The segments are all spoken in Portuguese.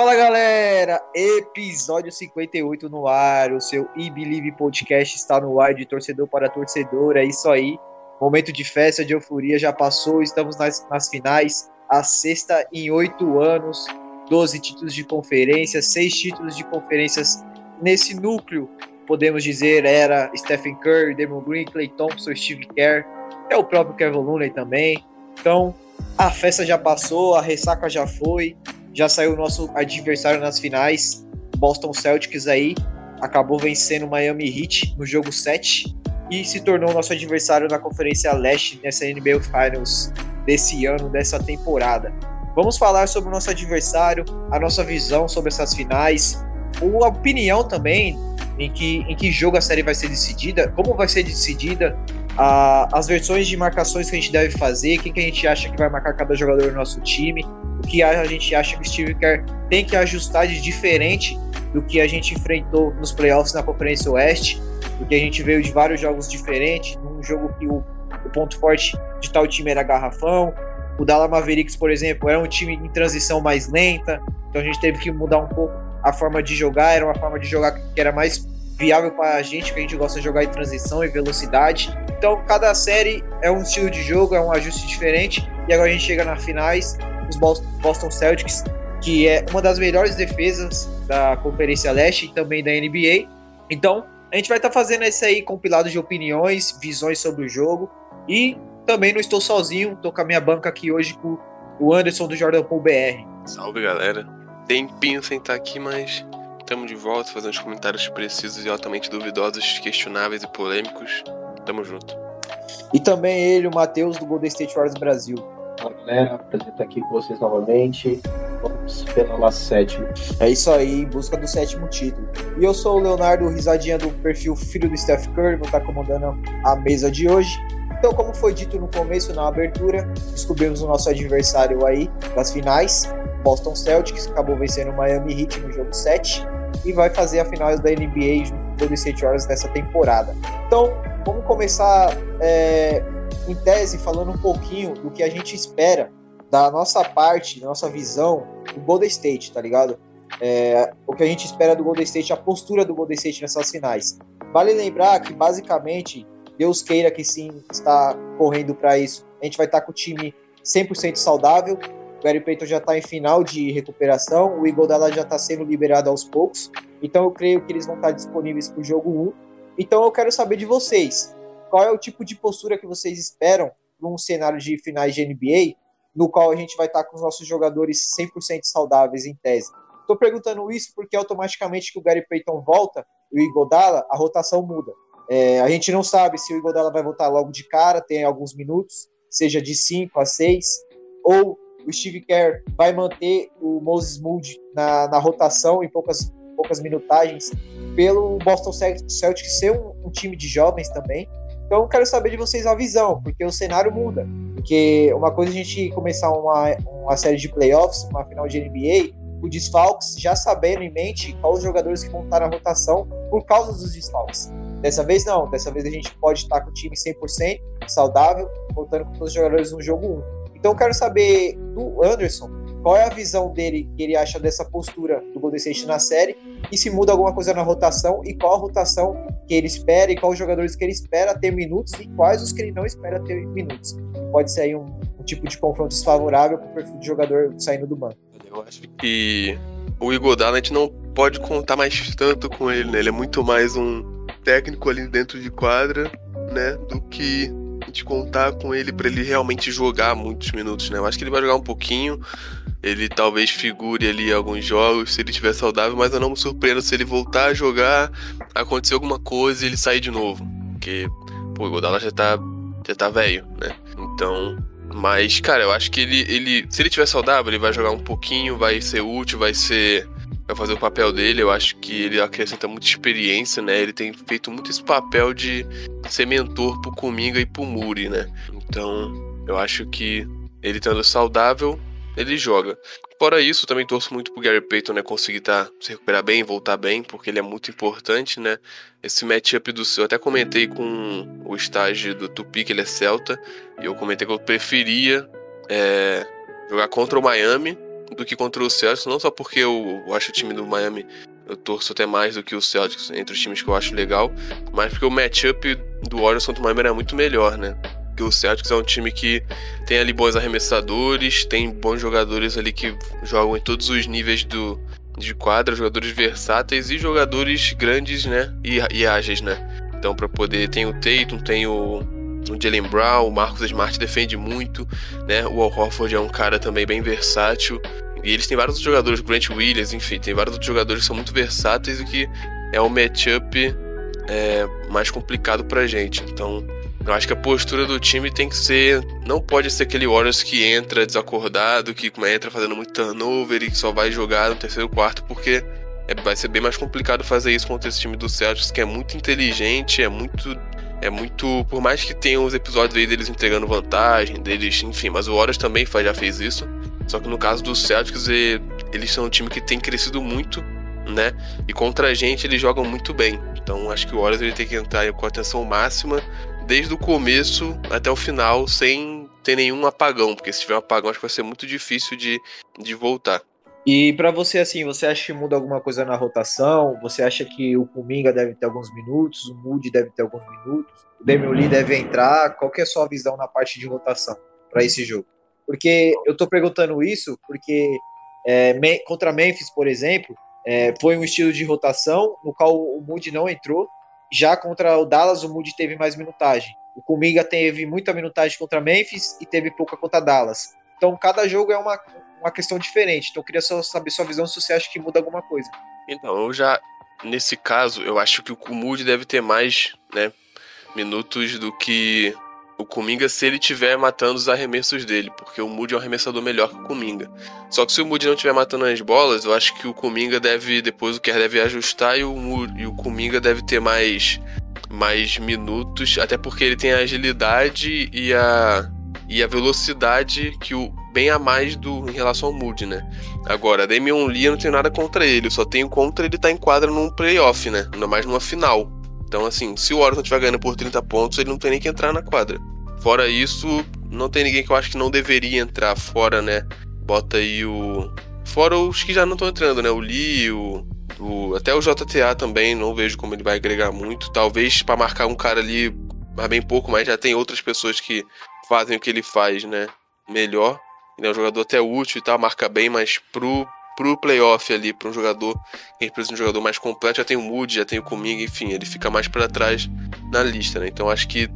Fala galera, episódio 58 no ar, o seu e Believe Podcast está no ar de torcedor para torcedor, é isso aí, momento de festa, de euforia já passou, estamos nas, nas finais, a sexta em oito anos, 12 títulos de conferência, seis títulos de conferências nesse núcleo, podemos dizer, era Stephen Curry, Damon Green, Clay Thompson, Steve Kerr, é o próprio Kevin Looney também, então a festa já passou, a ressaca já foi, já saiu o nosso adversário nas finais, Boston Celtics aí, acabou vencendo o Miami Heat no jogo 7 e se tornou nosso adversário na Conferência Leste nessa NBA Finals desse ano, dessa temporada. Vamos falar sobre o nosso adversário, a nossa visão sobre essas finais, a opinião também em que, em que jogo a série vai ser decidida, como vai ser decidida, a, as versões de marcações que a gente deve fazer, quem que a gente acha que vai marcar cada jogador do nosso time, o que a gente acha que o Steve Kerr tem que ajustar de diferente do que a gente enfrentou nos playoffs na Conferência Oeste, porque a gente veio de vários jogos diferentes, num jogo que o, o ponto forte de tal time era garrafão, o Dallas Mavericks, por exemplo, era um time em transição mais lenta, então a gente teve que mudar um pouco a forma de jogar, era uma forma de jogar que era mais viável para a gente, que a gente gosta de jogar em transição e velocidade. Então, cada série é um estilo de jogo, é um ajuste diferente. E agora a gente chega nas finais, os Boston Celtics, que é uma das melhores defesas da Conferência Leste e também da NBA. Então, a gente vai estar tá fazendo esse aí compilado de opiniões, visões sobre o jogo. E também não estou sozinho, estou com a minha banca aqui hoje com o Anderson do Jordan Pool BR. Salve galera. Tempinho sem estar aqui, mas Estamos de volta fazendo os comentários precisos e altamente duvidosos, questionáveis e polêmicos. Tamo junto. E também ele, o Matheus, do Golden State Warriors Brasil. Fala galera, prazer estar aqui com vocês novamente. Vamos pela sétima. É isso aí, em busca do sétimo título. E eu sou o Leonardo, risadinha do perfil Filho do Steph Curry, vou estar comandando a mesa de hoje. Então, como foi dito no começo, na abertura, descobrimos o nosso adversário aí das finais, Boston Celtics, acabou vencendo o Miami Heat no jogo 7 e vai fazer a final da NBA junto com o Golden Warriors nessa temporada. Então, vamos começar é, em tese falando um pouquinho do que a gente espera da nossa parte, da nossa visão do Golden State, tá ligado? É, o que a gente espera do Golden State, a postura do Golden State nessas finais. Vale lembrar que, basicamente, Deus queira que sim está correndo para isso. A gente vai estar com o time 100% saudável, o Gary Payton já está em final de recuperação, o Iguodala já está sendo liberado aos poucos, então eu creio que eles vão estar disponíveis para o jogo 1. Então eu quero saber de vocês, qual é o tipo de postura que vocês esperam num cenário de finais de NBA, no qual a gente vai estar com os nossos jogadores 100% saudáveis em tese. Estou perguntando isso porque automaticamente que o Gary Payton volta e o Igodala, a rotação muda. É, a gente não sabe se o Igodala vai voltar logo de cara, tem alguns minutos, seja de 5 a 6, ou o Steve Kerr vai manter o Moses Moody na, na rotação em poucas, poucas minutagens, pelo Boston Celtics ser um, um, time de jovens também. Então quero saber de vocês a visão, porque o cenário muda. Porque uma coisa é a gente começar uma, uma série de playoffs, uma final de NBA, o desfalques, já sabendo em mente quais os jogadores que vão estar na rotação por causa dos desfalques. Dessa vez não, dessa vez a gente pode estar com o time 100% saudável, voltando com todos os jogadores no jogo 1. Então eu quero saber do Anderson qual é a visão dele que ele acha dessa postura do Golden State na série e se muda alguma coisa na rotação e qual a rotação que ele espera e quais os jogadores que ele espera ter minutos e quais os que ele não espera ter minutos. Pode ser aí um, um tipo de confronto desfavorável com o perfil de jogador saindo do banco. Eu acho que o Igodala a gente não pode contar mais tanto com ele, né? Ele é muito mais um técnico ali dentro de quadra, né, do que de contar com ele para ele realmente jogar muitos minutos, né? Eu acho que ele vai jogar um pouquinho. Ele talvez figure ali alguns jogos se ele estiver saudável, mas eu não me surpreendo se ele voltar a jogar, acontecer alguma coisa e ele sair de novo. Porque, pô, o Godala já tá, já tá velho, né? Então, mas, cara, eu acho que ele, ele, se ele estiver saudável, ele vai jogar um pouquinho, vai ser útil, vai ser vai fazer o papel dele. Eu acho que ele acrescenta muita experiência, né? Ele tem feito muito esse papel de ser mentor pro Kuminga e pro Muri, né? Então, eu acho que ele estando saudável, ele joga. Fora isso, também torço muito pro Gary Payton, né, conseguir tá, se recuperar bem, voltar bem, porque ele é muito importante, né? Esse matchup do seu, até comentei com o estágio do Tupi, que ele é Celta, e eu comentei que eu preferia é, jogar contra o Miami do que contra o Celtics, não só porque eu, eu acho o time do Miami eu torço até mais do que o Celtics entre os times que eu acho legal, mas porque o matchup do Warriors contra o Miami era muito melhor, né? Porque o Celtics é um time que tem ali bons arremessadores, tem bons jogadores ali que jogam em todos os níveis do, de quadra, jogadores versáteis e jogadores grandes, né? E, e ágeis, né? Então, para poder. Tem o Tatum, tem o, o Jalen Brown, o Marcos Smart defende muito, né? O Al Horford é um cara também bem versátil. E eles têm vários outros jogadores, Grant Williams, enfim, tem vários outros jogadores que são muito versáteis e que é um matchup é, mais complicado pra gente. Então, eu acho que a postura do time tem que ser. Não pode ser aquele Warriors que entra desacordado, que entra fazendo muito turnover e que só vai jogar no terceiro quarto, porque é, vai ser bem mais complicado fazer isso contra esse time do Celtics, que é muito inteligente, é muito. É muito. Por mais que tenha os episódios aí deles entregando vantagem, deles. Enfim, mas o Warriors também já fez isso. Só que no caso dos Celtics, eles são um time que tem crescido muito, né? E contra a gente eles jogam muito bem. Então acho que o Warriors ele tem que entrar com atenção máxima desde o começo até o final, sem ter nenhum apagão, porque se tiver um apagão acho que vai ser muito difícil de, de voltar. E para você, assim, você acha que muda alguma coisa na rotação? Você acha que o Kuminga deve ter alguns minutos, o Moody deve ter alguns minutos, o Lee deve entrar? Qual que é a sua visão na parte de rotação para esse jogo? Porque eu tô perguntando isso porque é, contra Memphis, por exemplo, é, foi um estilo de rotação no qual o Moody não entrou. Já contra o Dallas, o Moody teve mais minutagem. O Kuminga teve muita minutagem contra Memphis e teve pouca contra Dallas. Então, cada jogo é uma, uma questão diferente. Então, eu queria só saber sua visão se você acha que muda alguma coisa. Então, eu já, nesse caso, eu acho que o Moody deve ter mais né, minutos do que o Kuminga se ele tiver matando os arremessos dele, porque o Moody é um arremessador melhor que o Kuminga. Só que se o Moody não estiver matando as bolas, eu acho que o Kuminga deve, depois o Kerr deve ajustar e o, Moody, e o Kuminga deve ter mais, mais minutos, até porque ele tem a agilidade e a, e a velocidade que o bem a mais do em relação ao Moody, né? Agora, Damian Lee eu não tenho nada contra ele, eu só tenho contra ele estar tá em quadra num playoff, né? Ainda mais numa final. Então, assim, se o não estiver ganhando por 30 pontos, ele não tem nem que entrar na quadra. Fora isso, não tem ninguém que eu acho que não deveria entrar fora, né? Bota aí o. Fora os que já não estão entrando, né? O Lee, o, o, até o JTA também, não vejo como ele vai agregar muito. Talvez para marcar um cara ali, mas bem pouco, mas já tem outras pessoas que fazem o que ele faz, né? Melhor. Ele é um jogador até útil e tal, marca bem, mas pro, pro playoff ali, para um jogador que precisa de um jogador mais completo, já tem o Moody, já tem o Comigo, enfim, ele fica mais para trás na lista, né? Então acho que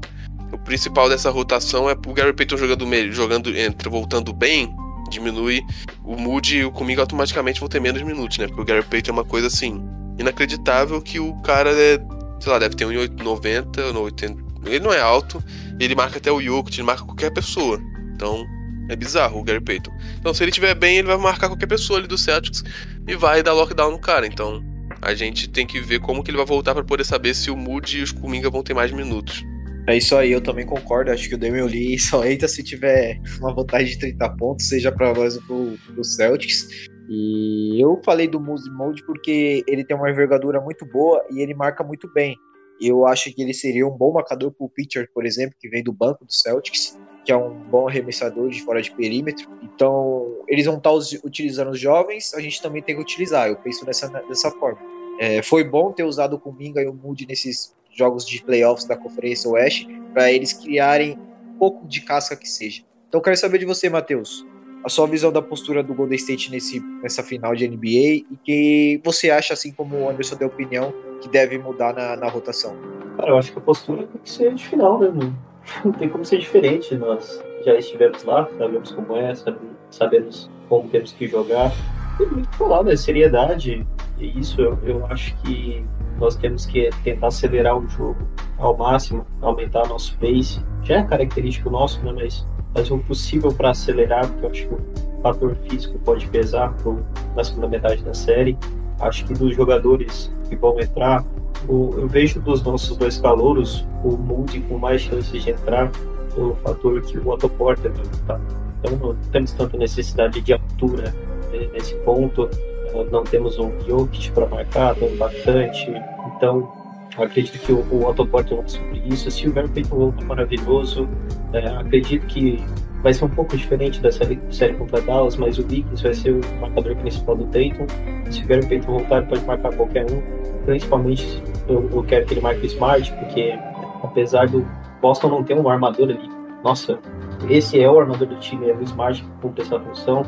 o principal dessa rotação é o Gary Payton jogando, jogando entre, voltando bem, diminui o Moody e o Comigo automaticamente vão ter menos minutos, né? Porque o Gary Payton é uma coisa assim, inacreditável que o cara é, sei lá, deve ter 1,90 ou 80. Ele não é alto, ele marca até o Jokic, ele marca qualquer pessoa. Então, é bizarro o Gary Payton. Então, se ele estiver bem, ele vai marcar qualquer pessoa ali do Celtics e vai dar lockdown no cara. Então, a gente tem que ver como que ele vai voltar para poder saber se o Moody e os Kuminga vão ter mais minutos. É isso aí, eu também concordo. Acho que o Damian Lee só entra se tiver uma vantagem de 30 pontos, seja para nós ou pro, pro Celtics. E eu falei do Moody Mode porque ele tem uma envergadura muito boa e ele marca muito bem. Eu acho que ele seria um bom marcador pro pitcher, por exemplo, que vem do banco do Celtics que é um bom arremessador de fora de perímetro. Então, eles vão estar utilizando os jovens, a gente também tem que utilizar. Eu penso dessa, dessa forma. É, foi bom ter usado o Kuminga e o Moody nesses jogos de playoffs da Conferência Oeste para eles criarem um pouco de casca que seja. Então, quero saber de você, Matheus, a sua visão da postura do Golden State nesse, nessa final de NBA e que você acha, assim como o Anderson deu opinião, que deve mudar na, na rotação. Cara, eu acho que a postura tem que ser de final, mano? Não tem como ser diferente. Nós já estivemos lá, sabemos como é, sabemos como temos que jogar. Tem muito que falar, né? Seriedade. E isso eu, eu acho que nós temos que tentar acelerar o jogo ao máximo, aumentar nosso pace. Já é característico nosso, né? Mas fazer o possível para acelerar, porque eu acho que o fator físico pode pesar pro, na segunda metade da série. Acho que dos jogadores vão entrar, o, eu vejo dos nossos dois calouros o Moody com mais chances de entrar o fator que o Otto Porter tá. Então não temos tanta necessidade de altura né, nesse ponto. Não temos um Jokic para marcar tão impactante. Então acredito que o, o Otto Porter vai suprir isso. Se o Gary Payton volta maravilhoso, é, acredito que vai ser um pouco diferente da série, série contra Dallas, mas o Wiggins vai ser o marcador principal do Tatum. Se o Gary Payton voltar, pode marcar qualquer um. Principalmente eu, eu quero que ele marque o Smart, porque apesar do Boston não ter um armador ali, nossa, esse é o armador do time, é o Smart que cumpre essa função,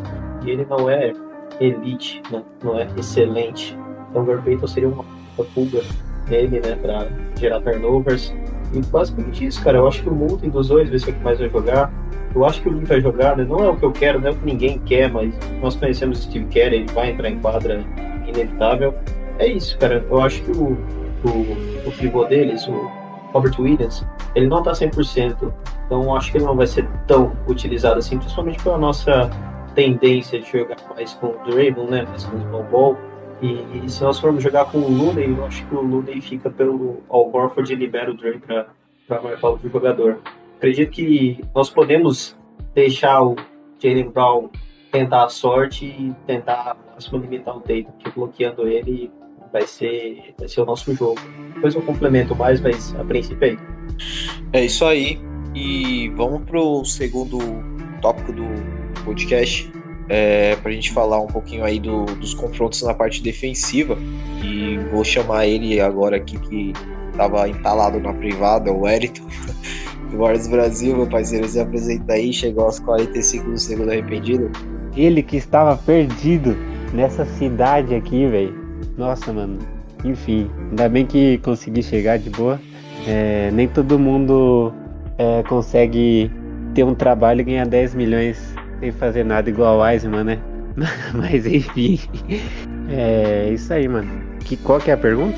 e ele não é elite, né? não é excelente. Então o Gary Payton seria uma, pulga nele, né, para gerar turnovers. E basicamente isso, cara. Eu acho que o multi dos dois vai ser o que mais vai jogar. Eu acho que o Lee vai jogar, né? Não é o que eu quero, não é o que ninguém quer, mas nós conhecemos o Steve Kerr, ele vai entrar em quadra inevitável. É isso, cara. Eu acho que o, o, o pivô deles, o Robert Williams, ele não tá 100%. Então acho que ele não vai ser tão utilizado assim, principalmente pela nossa tendência de jogar mais com o Draymond, né? Mais com o small ball. E, e, se nós formos jogar com o Looney, eu acho que o Looney fica pelo Al Horford e libera o Dre para marcar outro jogador. Acredito que nós podemos deixar o Jalen Brown tentar a sorte e tentar máximo limitar o Tatum, que bloqueando ele vai ser, vai ser o nosso jogo. Depois eu complemento mais, mas a princípio é isso. É isso aí. E vamos pro segundo tópico do podcast é, para a gente falar um pouquinho aí do, dos confrontos na parte defensiva. E vou chamar ele agora aqui que estava entalado na privada, o Wellington, do Warriors Brasil, meu parceiro, se apresenta aí, chegou aos 45 do segundo arrependido. Ele que estava perdido nessa cidade aqui, velho. Nossa, mano. Enfim, ainda bem que consegui chegar de boa. É, nem todo mundo é, consegue ter um trabalho e ganhar 10 milhões sem fazer nada igual o Wiseman, né? Mas enfim. É isso aí, mano. Que, qual que é a pergunta?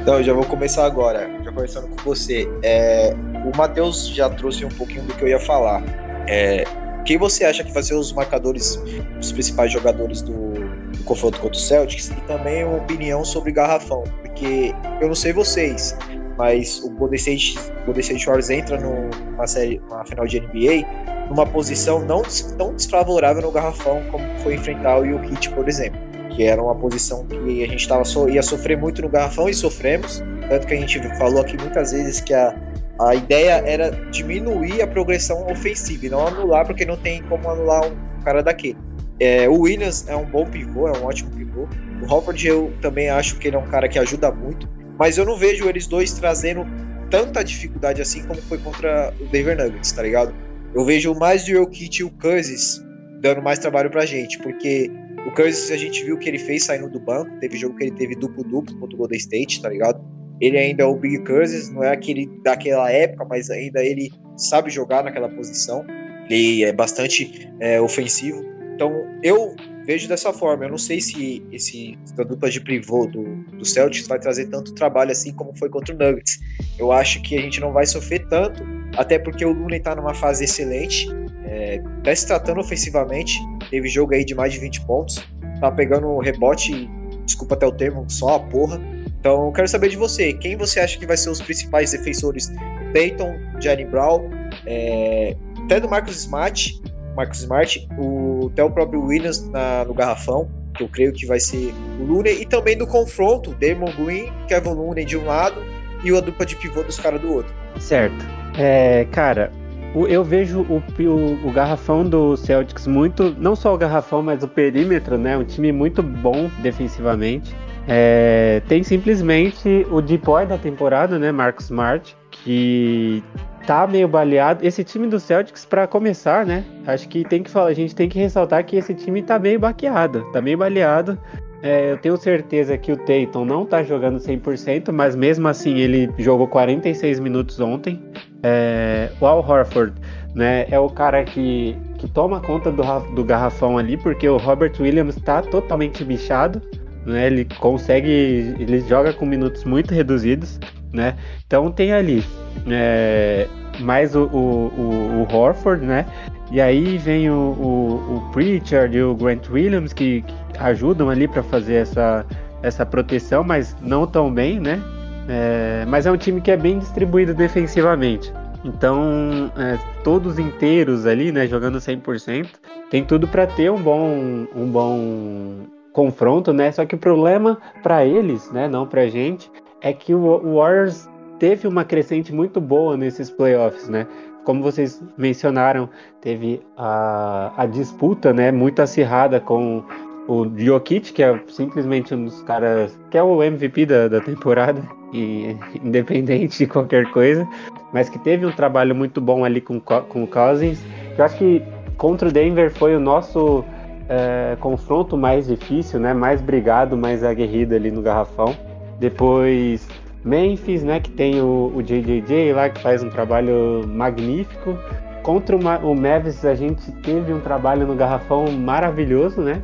Então, eu já vou começar agora, já conversando com você. É, o Matheus já trouxe um pouquinho do que eu ia falar. É, quem você acha que vai ser os marcadores, os principais jogadores do, do confronto contra o Celtics? E também uma opinião sobre Garrafão, porque eu não sei vocês, mas o Golden State, State Warriors entra numa série, uma final de NBA numa posição não tão desfavorável no garrafão como foi enfrentar o Jokic, por exemplo, que era uma posição que a gente tava so, ia sofrer muito no garrafão e sofremos, tanto que a gente falou aqui muitas vezes que a, a ideia era diminuir a progressão ofensiva e não anular, porque não tem como anular um cara daquele. É, o Williams é um bom pivô, é um ótimo pivô. O Hofford eu também acho que ele é um cara que ajuda muito mas eu não vejo eles dois trazendo tanta dificuldade assim como foi contra o Denver Nuggets, tá ligado? Eu vejo mais o Jokic e o Cousins dando mais trabalho pra gente, porque o Cousins a gente viu que ele fez saindo do banco, teve jogo que ele teve duplo-duplo contra o Golden State, tá ligado? Ele ainda é o Big Cousins, não é aquele daquela época, mas ainda ele sabe jogar naquela posição, ele é bastante é, ofensivo. Então eu vejo dessa forma. Eu não sei se esse dupla de pivô do, do Celtics vai trazer tanto trabalho assim como foi contra o Nuggets. Eu acho que a gente não vai sofrer tanto, até porque o Looney está numa fase excelente, é, tá se tratando ofensivamente, teve jogo aí de mais de 20 pontos, tá pegando rebote, desculpa até o termo, só a porra. Então, eu quero saber de você, quem você acha que vai ser os principais defensores? Peyton, Jalen Brown, é, até do Marcos Smart Marcos Smart, o, até o próprio Williams na, no garrafão, que eu creio que vai ser o Looney, e também do confronto, Damon Green, Kevin Looney de um lado e a dupla de pivô dos caras do outro. Certo. É, cara, eu vejo o, o, o, garrafão do Celtics muito, não só o garrafão, mas o perímetro, né? Um time muito bom defensivamente. É, tem simplesmente o deep da temporada, né? Marcos Smart, que tá meio baleado. Esse time do Celtics, para começar, né? Acho que tem que falar, a gente tem que ressaltar que esse time tá meio baqueado, tá meio baleado. É, eu tenho certeza que o Tatum não tá jogando 100%, mas mesmo assim ele jogou 46 minutos ontem. É, o Al Horford, né, é o cara que, que toma conta do, do garrafão ali, porque o Robert Williams tá totalmente bichado. Né, ele consegue, ele joga com minutos muito reduzidos né? Então tem ali é, mais o, o, o, Horford, né? E aí vem o, o, o Pritchard e o Grant Williams que, que ajudam ali para fazer essa, essa proteção, mas não tão bem, né? É, mas é um time que é bem distribuído defensivamente. Então, é, todos inteiros ali, né, jogando 100%, tem tudo para ter um bom, um bom confronto, né? Só que o problema para eles, né, não pra gente, é que o Warriors teve uma crescente muito boa nesses playoffs, né? como vocês mencionaram, teve a, a disputa, né, muito acirrada com o Jokic, que é simplesmente um dos caras que é o MVP da, da temporada, e independente de qualquer coisa, mas que teve um trabalho muito bom ali com, com o Cousins. Eu acho que contra o Denver foi o nosso é, confronto mais difícil, né? Mais brigado, mais aguerrido ali no garrafão. Depois Memphis, né? Que tem o, o JJJ lá que faz um trabalho magnífico. Contra o, o Mavis a gente teve um trabalho no garrafão maravilhoso, né?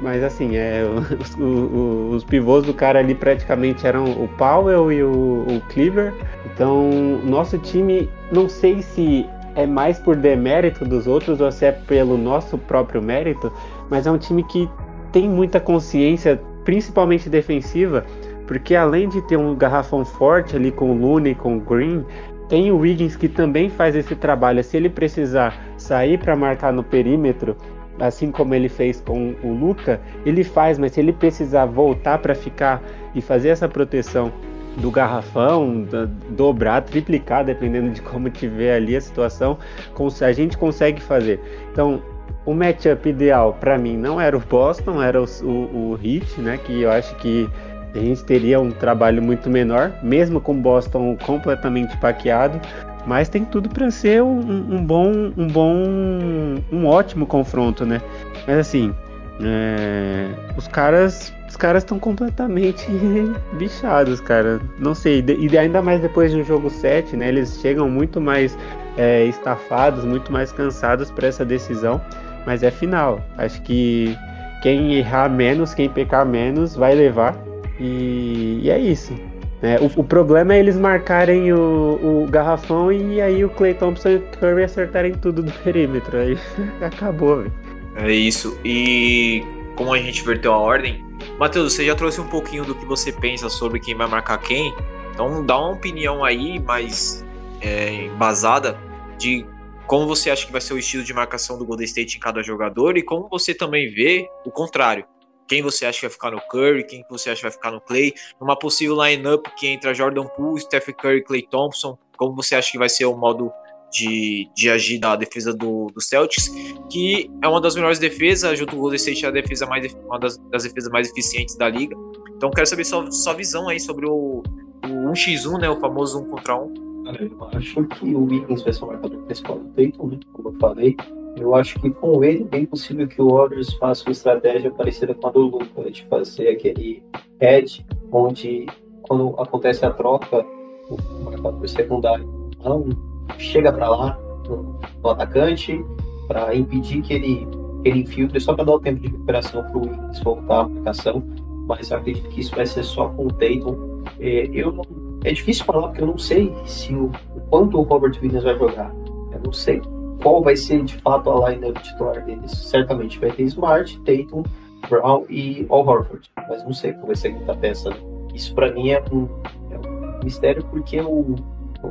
Mas assim, é, os, os, os, pivôs do cara ali praticamente eram o Powell e o, o Cleaver. Então, nosso time, não sei se é mais por demérito dos outros ou se é pelo nosso próprio mérito, mas é um time que tem muita consciência, principalmente defensiva, porque além de ter um garrafão forte ali com o Looney, com o Green, tem o Wiggins que também faz esse trabalho. Se ele precisar sair para marcar no perímetro, assim como ele fez com o Luca, ele faz, mas se ele precisar voltar para ficar e fazer essa proteção do garrafão, dobrar, triplicar, dependendo de como tiver ali a situação, a gente consegue fazer. Então, o matchup ideal para mim não era o Boston, era o, o, o Heat, né? Que eu acho que a gente teria um trabalho muito menor, mesmo com o Boston completamente paqueado. Mas tem tudo para ser um, um, bom, um bom, um ótimo confronto, né? Mas assim, é, os caras, os caras estão completamente bichados, cara. Não sei, e ainda mais depois do jogo 7, né? Eles chegam muito mais é, estafados, muito mais cansados para essa decisão. Mas é final. Acho que quem errar menos, quem pecar menos, vai levar. E, e é isso. É, o, o, problema é eles marcarem o, o, garrafão e aí o Clay Thompson e o Curry acertarem tudo do perímetro. Aí acabou, velho. É isso. E como a gente inverteu a ordem, Matheus, você já trouxe um pouquinho do que você pensa sobre quem vai marcar quem. Então dá uma opinião aí mais é, embasada de como você acha que vai ser o estilo de marcação do Golden State em cada jogador e como você também vê o contrário quem você acha que vai ficar no Curry, quem você acha que vai ficar no Clay, numa possível lineup que entra Jordan Poole, Steph Curry, Clay Thompson, como você acha que vai ser o modo de, de agir da defesa do, do Celtics, que é uma das melhores defesas, junto com o Golden State é a defesa mais, uma das, das, defesas mais eficientes da liga. Então quero saber sua, sua visão aí sobre o, o 1x1, né, o famoso 1 contra 1. eu acho que o Wiggins vai ser o marcador principal do Tatum, né, como eu falei. Eu acho que com ele é bem possível que o Warriors faça uma estratégia parecida com a do Luca, de fazer aquele head, onde quando acontece a troca, o marcador secundário não chega para lá no, atacante para impedir que ele, ele infiltre, só para dar o tempo de recuperação para o Wiggins voltar à aplicação. Mas eu acredito que isso vai ser só com o Tatum. É, eu não, é difícil falar porque eu não sei se o, o quanto o Robert Williams vai jogar. Eu não sei qual vai ser de fato a lineup titular deles. Certamente vai ter Smart, Tatum, Brown e Al Horford, mas não sei qual vai ser a quinta peça. Isso para mim é um, é um, mistério porque o,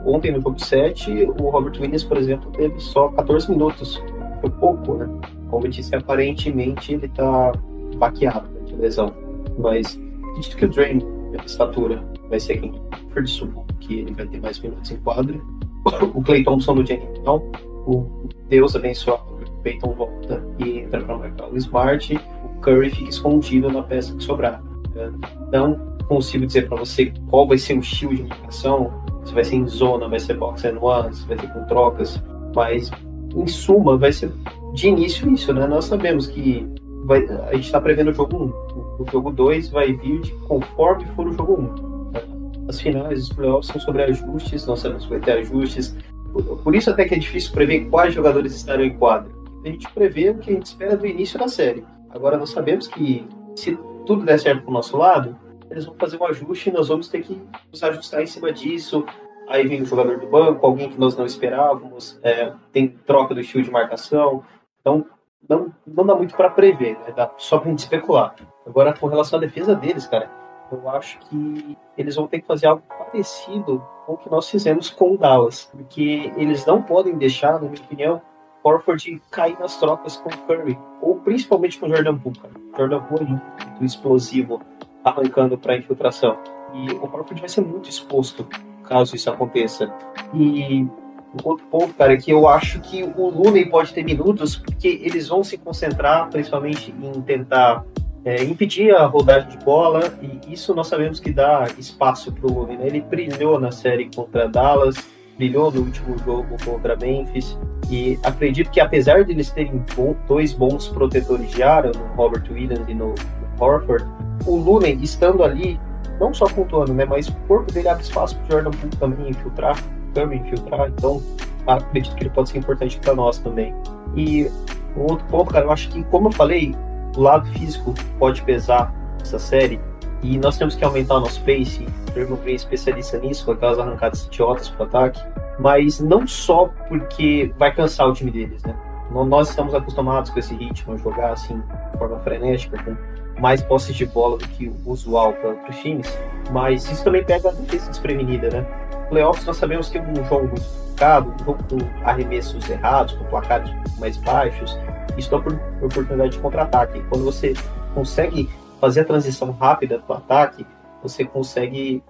ontem no jogo 7, o Robert Williams, por exemplo, teve só 14 minutos. Foi pouco, né? Como eu disse, aparentemente ele tá baqueado né, de lesão. Mas acredito que o Drain, pela estatura, vai ser quem for de que ele vai ter mais minutos em quadra. O Clay Thompson do Jenny Brown o Deus abençoado, o Peyton volta e entra para marcar o Smart, o Curry fica escondido na peça que sobrar. Né? Não consigo dizer para você qual vai ser o estilo de marcação, se vai ser em zona, vai ser box and one, se vai ter com trocas, mas em suma vai ser de início isso, né? Nós sabemos que vai, a gente está prevendo o jogo 1. O jogo 2 vai vir de conforme for o jogo 1. As finais, os playoffs são sobre ajustes, nós sabemos que vai ter ajustes, por isso até que é difícil prever quais jogadores estarão em quadra. A gente prevê o que a gente espera do início da série. Agora nós sabemos que se tudo der certo pro nosso lado, eles vão fazer um ajuste e nós vamos ter que nos ajustar em cima disso. Aí vem o jogador do banco, alguém que nós não esperávamos, é, tem troca do estilo de marcação. Então não, não dá muito para prever, né? dá só pra gente especular. Agora, com relação à defesa deles, cara, eu acho que eles vão ter que fazer algo parecido com o que nós fizemos com o Dallas, porque eles não podem deixar, na minha opinião, Horford cair nas trocas com Curry, ou principalmente com Jordan Poole. Jordan Poole é muito explosivo, arrancando para infiltração. E o Horford vai ser muito exposto caso isso aconteça. E Um outro ponto, cara, é que eu acho que o Looney pode ter minutos, porque eles vão se concentrar principalmente em tentar é, impedir a rodagem de bola, e isso nós sabemos que dá espaço para o Looney. Né? Ele brilhou na série contra Dallas, brilhou no último jogo contra Memphis, e acredito que apesar de eles terem dois bons protetores de área, no Robert Williams e no, Horford, o Looney estando ali, não só pontuando, né, mas o corpo dele abre espaço para o Jordan Poole também infiltrar, também infiltrar, então acredito que ele pode ser importante para nós também. E um outro ponto, cara, eu acho que, como eu falei, o lado físico pode pesar essa série e nós temos que aumentar o nosso pace. É especialista nisso, com aquelas arrancadas idiotas para ataque, mas não só porque vai cansar o time deles, né? Nós estamos acostumados com esse ritmo, jogar assim, de forma frenética, com mais posses de bola do que o usual para outros times, mas isso também pega a defesa desprevenida, né? Playoffs nós sabemos que é um jogo complicado, um jogo com arremessos errados, com placares mais baixos, isso dá oportunidade de contra-ataque. Quando você consegue fazer a transição rápida para o ataque, você consegue.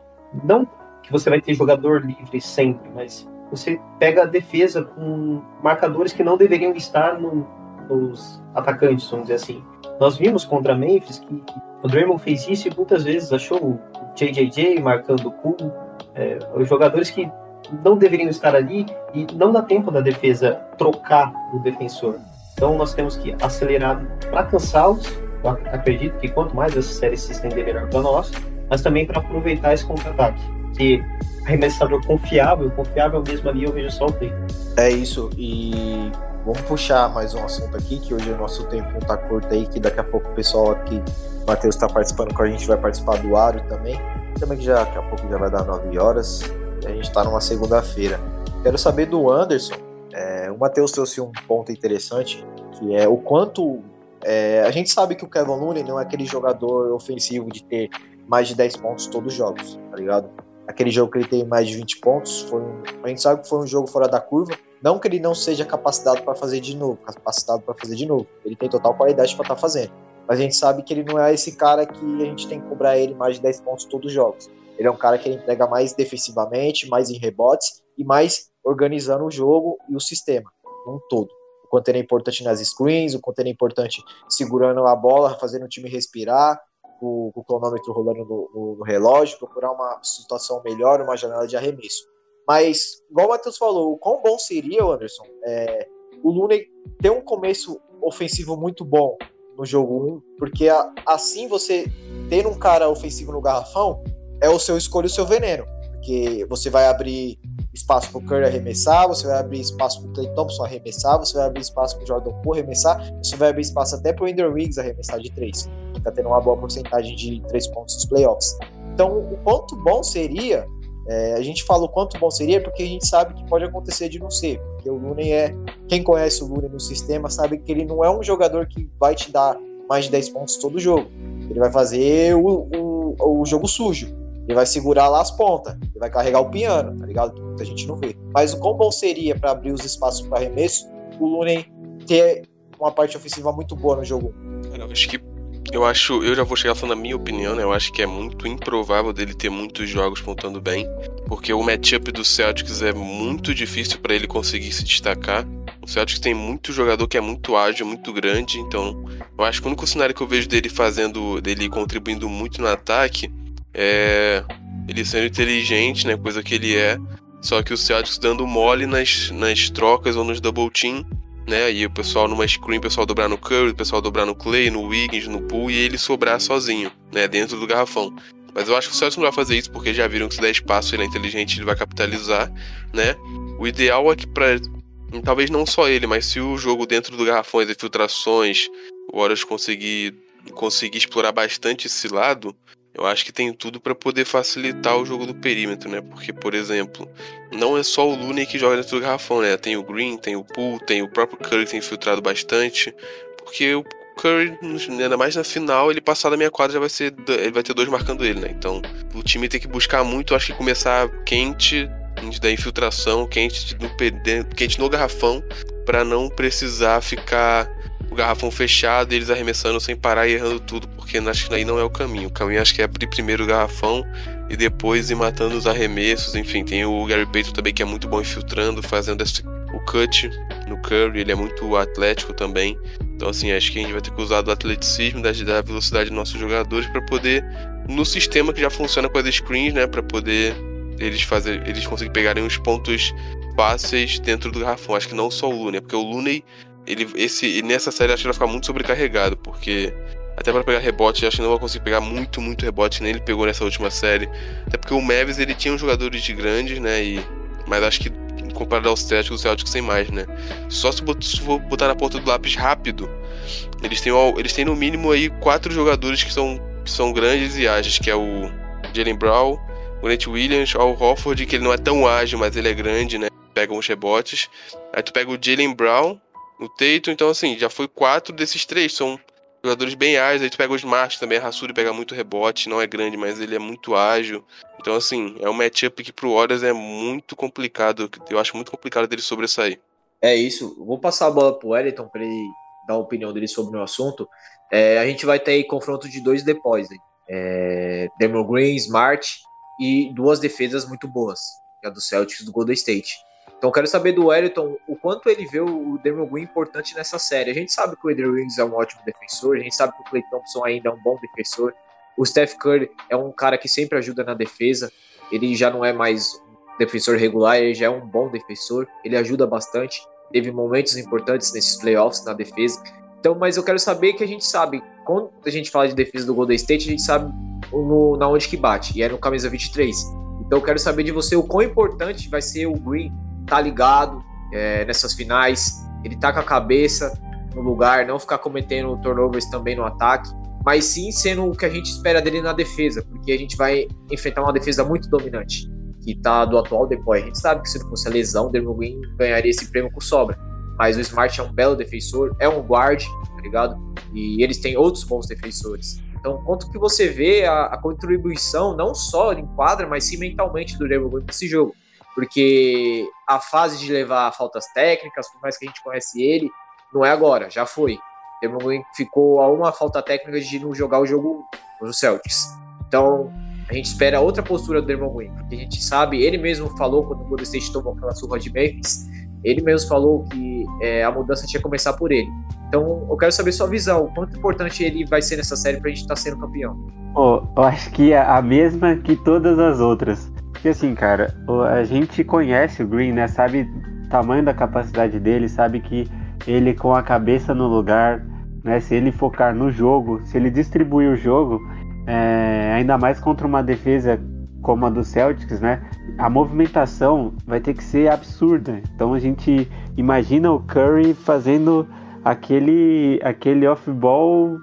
Não que você vai ter jogador livre sempre, mas você pega a defesa com marcadores que não deveriam estar no, nos atacantes, vamos dizer assim. Nós vimos contra Memphis que o Draymond fez isso e muitas vezes achou o JJJ marcando o é, os jogadores que não deveriam estar ali e não dá tempo da defesa trocar o defensor. Então nós temos que acelerar para cansá-los. Acredito que quanto mais essa série se estender, melhor para nós, mas também para aproveitar esse contra-ataque. Que arremessador confiável, confiável mesmo ali, eu vejo só o Tatum. É isso, e vamos puxar mais um assunto aqui, que hoje o nosso tempo não tá curto aí, que daqui a pouco o pessoal aqui, o Matheus está participando com a gente, vai participar do Aro também. Também que já, daqui a pouco já vai dar 9 horas, a gente está numa segunda-feira. Quero saber do Anderson, é, o Matheus trouxe um ponto interessante, que é o quanto. É, a gente sabe que o Kevin Looney não é aquele jogador ofensivo de ter mais de 10 pontos todos os jogos, tá ligado? Aquele jogo que ele teve mais de 20 pontos, foi um, a gente sabe que foi um jogo fora da curva. Não que ele não seja capacitado para fazer de novo, capacitado para fazer de novo. Ele tem total qualidade para estar tá fazendo. Mas a gente sabe que ele não é esse cara que a gente tem que cobrar ele mais de 10 pontos todos os jogos. Ele é um cara que ele entrega mais defensivamente, mais em rebotes e mais organizando o jogo e o sistema, um todo. O quanto ele é importante nas screens, o quanto ele é importante segurando a bola, fazendo o time respirar, o, o cronômetro rolando no, no, no, relógio, procurar uma situação melhor, uma janela de arremesso. Mas, igual o Matheus falou, o quão bom seria, Anderson, é, o Looney ter um começo ofensivo muito bom no jogo 1, porque a, assim você ter um cara ofensivo no garrafão é o seu escolho, o seu veneno. Porque você vai abrir espaço para o Curry arremessar, você vai abrir espaço para o Clay Thompson arremessar, você vai abrir espaço para o Jordan Poole arremessar, você vai abrir espaço até para o Andrew Wiggs arremessar de três, que está tendo uma boa porcentagem de três pontos nos playoffs. Então, o quanto bom seria, é, a gente fala o quanto bom seria porque a gente sabe que pode acontecer de não ser, porque o Looney é, quem conhece o Looney no sistema sabe que ele não é um jogador que vai te dar mais de 10 pontos todo jogo. Ele vai fazer o, o, o jogo sujo ele vai segurar lá as pontas, ele vai carregar o piano, tá ligado? Muita gente não vê. Mas o quão bom seria para abrir os espaços para arremesso o Looney ter uma parte ofensiva muito boa no jogo? Eu acho que eu acho, eu já vou chegar falando a minha opinião, né? Eu acho que é muito improvável dele ter muitos jogos pontuando bem, porque o matchup do Celtics é muito difícil para ele conseguir se destacar. O Celtics tem muito jogador que é muito ágil, muito grande, então eu acho que o único cenário que eu vejo dele fazendo, dele contribuindo muito no ataque é, ele sendo inteligente, né, coisa que ele é, só que o Celtics dando mole nas, nas trocas ou nos double team, né, e o pessoal numa screen, o pessoal dobrar no Curry, o pessoal dobrar no Clay, no Wiggins, no Poole, e ele sobrar sozinho, né, dentro do garrafão. Mas eu acho que o Celtics não vai fazer isso porque já viram que se der espaço ele é inteligente, ele vai capitalizar, né. O ideal é que para talvez não só ele, mas se o jogo dentro do garrafão, as infiltrações, o Warriors conseguir conseguir explorar bastante esse lado, eu acho que tem tudo para poder facilitar o jogo do perímetro, né? Porque, por exemplo, não é só o Looney que joga dentro do garrafão, né? Tem o Green, tem o Poole, tem o próprio Curry que tem infiltrado bastante. Porque o Curry, ainda mais na final, ele passar da minha quadra já vai ser. Ele vai ter dois marcando ele, né? Então o time tem que buscar muito, acho que começar quente da infiltração, quente no, quente no garrafão, para não precisar ficar o garrafão fechado, eles arremessando sem parar e errando tudo, porque acho que aí não é o caminho. O caminho acho que é abrir primeiro o garrafão e depois ir matando os arremessos. Enfim, tem o Gary Payton também que é muito bom infiltrando, fazendo esse, o cut no Curry, ele é muito atlético também. Então, assim, acho que a gente vai ter que usar do atleticismo, da, da velocidade dos nossos jogadores para poder, no sistema que já funciona com as screens, né, para poder eles fazer, eles conseguirem pegarem os pontos fáceis dentro do garrafão. Acho que não só o Looney, porque o Looney, ele, esse, nessa série acho que vai ficar muito sobrecarregado, porque até para pegar rebote, acho que não vai conseguir pegar muito, muito rebote, ele pegou nessa última série. Até porque o Mavis, ele tinha uns jogadores de grandes, né, e, mas acho que comparado aos Celtics, o Celtics sem mais, né. Só se, se for botar na ponta do lápis rápido, eles têm, eles têm no mínimo aí quatro jogadores que são, que são grandes e ágeis, que é o Jalen Brown, o Nate Williams, o Hofford, que ele não é tão ágil, mas ele é grande, né? Pega uns rebotes. Aí tu pega o Jalen Brown, o Tatum, então assim, já foi quatro desses três, são jogadores bem ágeis. Aí tu pega o Smart também, a Rassuri pega muito rebote, não é grande, mas ele é muito ágil. Então assim, é um matchup que pro Warriors é muito complicado, eu acho muito complicado dele sobressair. É isso, vou passar a bola pro Wellington para ele dar a opinião dele sobre o assunto. É, a gente vai ter aí confronto de dois depois, né? É, Demon Green, Smart e duas defesas muito boas, que é a do Celtics e do Golden State. Então quero saber do Wellington o quanto ele vê o Draymond Green importante nessa série. A gente sabe que o Adrian Williams é um ótimo defensor, a gente sabe que o Clay Thompson ainda é um bom defensor. O Steph Curry é um cara que sempre ajuda na defesa. Ele já não é mais um defensor regular, ele já é um bom defensor. Ele ajuda bastante. Teve momentos importantes nesses playoffs na defesa. Então, mas eu quero saber que a gente sabe, quando a gente fala de defesa do Golden State, a gente sabe no, na onde que bate, e é no camisa 23. Então eu quero saber de você o quão importante vai ser o Green tá ligado é, nessas finais, ele tá com a cabeça no lugar, não ficar cometendo turnovers também no ataque, mas sim sendo o que a gente espera dele na defesa, porque a gente vai enfrentar uma defesa muito dominante, que tá do atual depois. A gente sabe que se não fosse a lesão, o Green ganharia esse prêmio com sobra. Mas o Smart é um belo defensor, é um guard, tá ligado? E eles têm outros bons defensores. Então, quanto que você vê a, a contribuição, não só em quadra, mas sim mentalmente do Green nesse jogo. Porque a fase de levar faltas técnicas, por mais que a gente conhece ele, não é agora, já foi. Green ficou a uma falta técnica de não jogar o jogo no Celtics. Então, a gente espera outra postura do Draymond Green, porque a gente sabe, ele mesmo falou quando o Golden State tomou aquela surra de Memphis, ele mesmo falou que é, a mudança tinha que começar por ele. Então, eu quero saber sua visão. O quanto importante ele vai ser nessa série pra gente estar tá sendo campeão? Oh, eu acho que é a mesma que todas as outras. Porque assim, cara, a gente conhece o Green, né? Sabe o tamanho da capacidade dele, sabe que ele com a cabeça no lugar, né? Se ele focar no jogo, se ele distribuir o jogo, é, ainda mais contra uma defesa como a do Celtics, né? A movimentação vai ter que ser absurda. Então a gente imagina o Curry fazendo aquele aquele off-ball,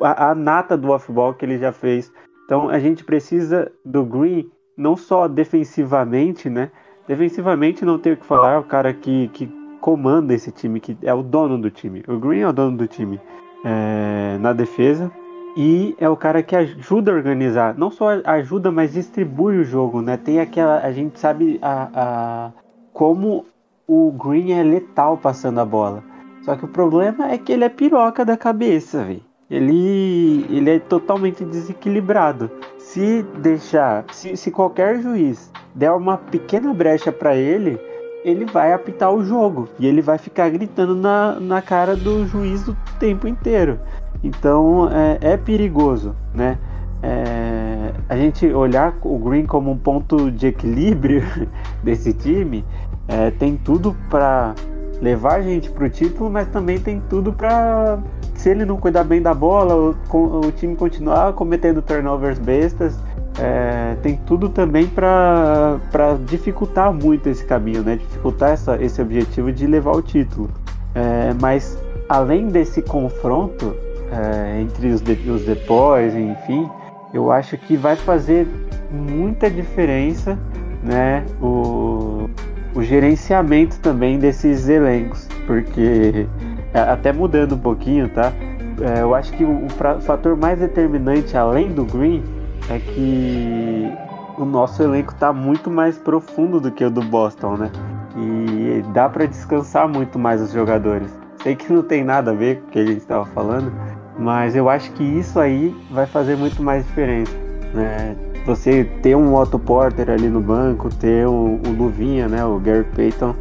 a, a, nata do off-ball que ele já fez. Então a gente precisa do Green não só defensivamente, né? Defensivamente não tenho o que falar, é o cara que, que comanda esse time, que é o dono do time. O Green é o dono do time é, na defesa e é o cara que ajuda a organizar, não só ajuda, mas distribui o jogo, né? Tem aquela, a gente sabe a, a como o Green é letal passando a bola. Só que o problema é que ele é piroca da cabeça, velho. Ele, ele é totalmente desequilibrado. Se deixar, se, se qualquer juiz der uma pequena brecha para ele, ele vai apitar o jogo e ele vai ficar gritando na, na cara do juiz o tempo inteiro. Então é, é perigoso, né? É, a gente olhar o Green como um ponto de equilíbrio desse time é, tem tudo para levar a gente para o título, mas também tem tudo para se ele não cuidar bem da bola, o, o time continuar cometendo turnovers bestas, é, tem tudo também para dificultar muito esse caminho, né? Dificultar essa, esse objetivo de levar o título. É, mas além desse confronto, é, entre os, de, os depois, enfim, eu acho que vai fazer muita diferença né, o, o gerenciamento também desses elencos, porque até mudando um pouquinho, tá? É, eu acho que o, o fator mais determinante, além do Green, é que o nosso elenco está muito mais profundo do que o do Boston, né? E dá para descansar muito mais os jogadores sei que não tem nada a ver com o que a gente estava falando, mas eu acho que isso aí vai fazer muito mais diferença. Né? Você ter um Otto Porter ali no banco, ter o, o Luvinha, né, o Gary Payton,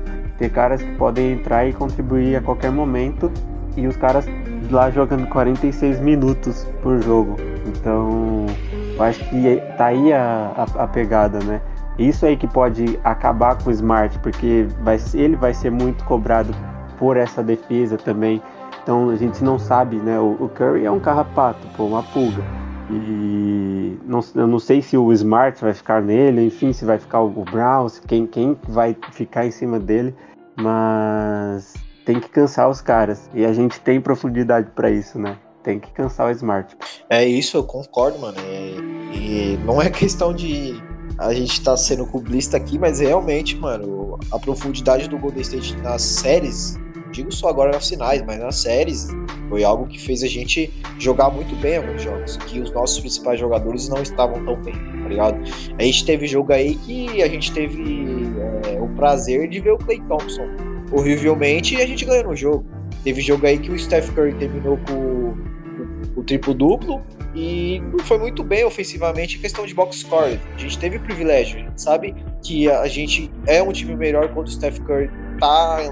ter caras que podem entrar e contribuir a qualquer momento e os caras lá jogando 46 minutos por jogo. Então, eu acho que tá aí a, a, a pegada, né? Isso aí que pode acabar com o Smart, porque vai, ele vai ser muito cobrado por essa defesa também. Então a gente não sabe, né? O, o Curry é um carrapato, pô, uma pulga. E não, eu não sei se o Smart vai ficar nele, enfim, se vai ficar o Brown, quem, quem vai ficar em cima dele, mas tem que cansar os caras. E a gente tem profundidade para isso, né? Tem que cansar o Smart. É isso, eu concordo, mano. E, e não é questão de a gente tá sendo clubista aqui, mas realmente, mano, a profundidade do Golden State nas séries, digo só agora nas finais, mas nas séries, foi algo que fez a gente jogar muito bem alguns jogos, que os nossos principais jogadores não estavam tão bem, tá ligado? A gente teve jogo aí que a gente teve é, o prazer de ver o Clay Thompson horrivelmente e a gente ganhou no jogo. Teve jogo aí que o Steph Curry terminou com o, o, triplo-duplo e foi muito bem ofensivamente em questão de box score. A gente teve privilégio, a gente sabe que a gente é um time melhor quando o Steph Curry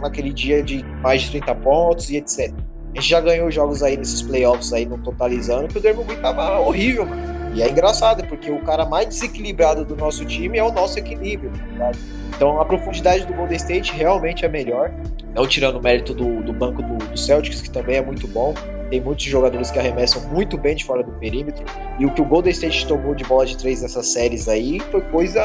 naquele dia de mais de 30 pontos e etc. A gente já ganhou jogos aí nesses playoffs aí, não totalizando, que o Dermo Green tava horrível, mano. E é engraçado, porque o cara mais desequilibrado do nosso time é o nosso equilíbrio, tá Então a profundidade do Golden State realmente é melhor. Não tirando o mérito do, do banco do, do Celtics, que também é muito bom. Tem muitos jogadores que arremessam muito bem de fora do perímetro. E o que o Golden State tomou de bola de três nessas séries aí foi coisa.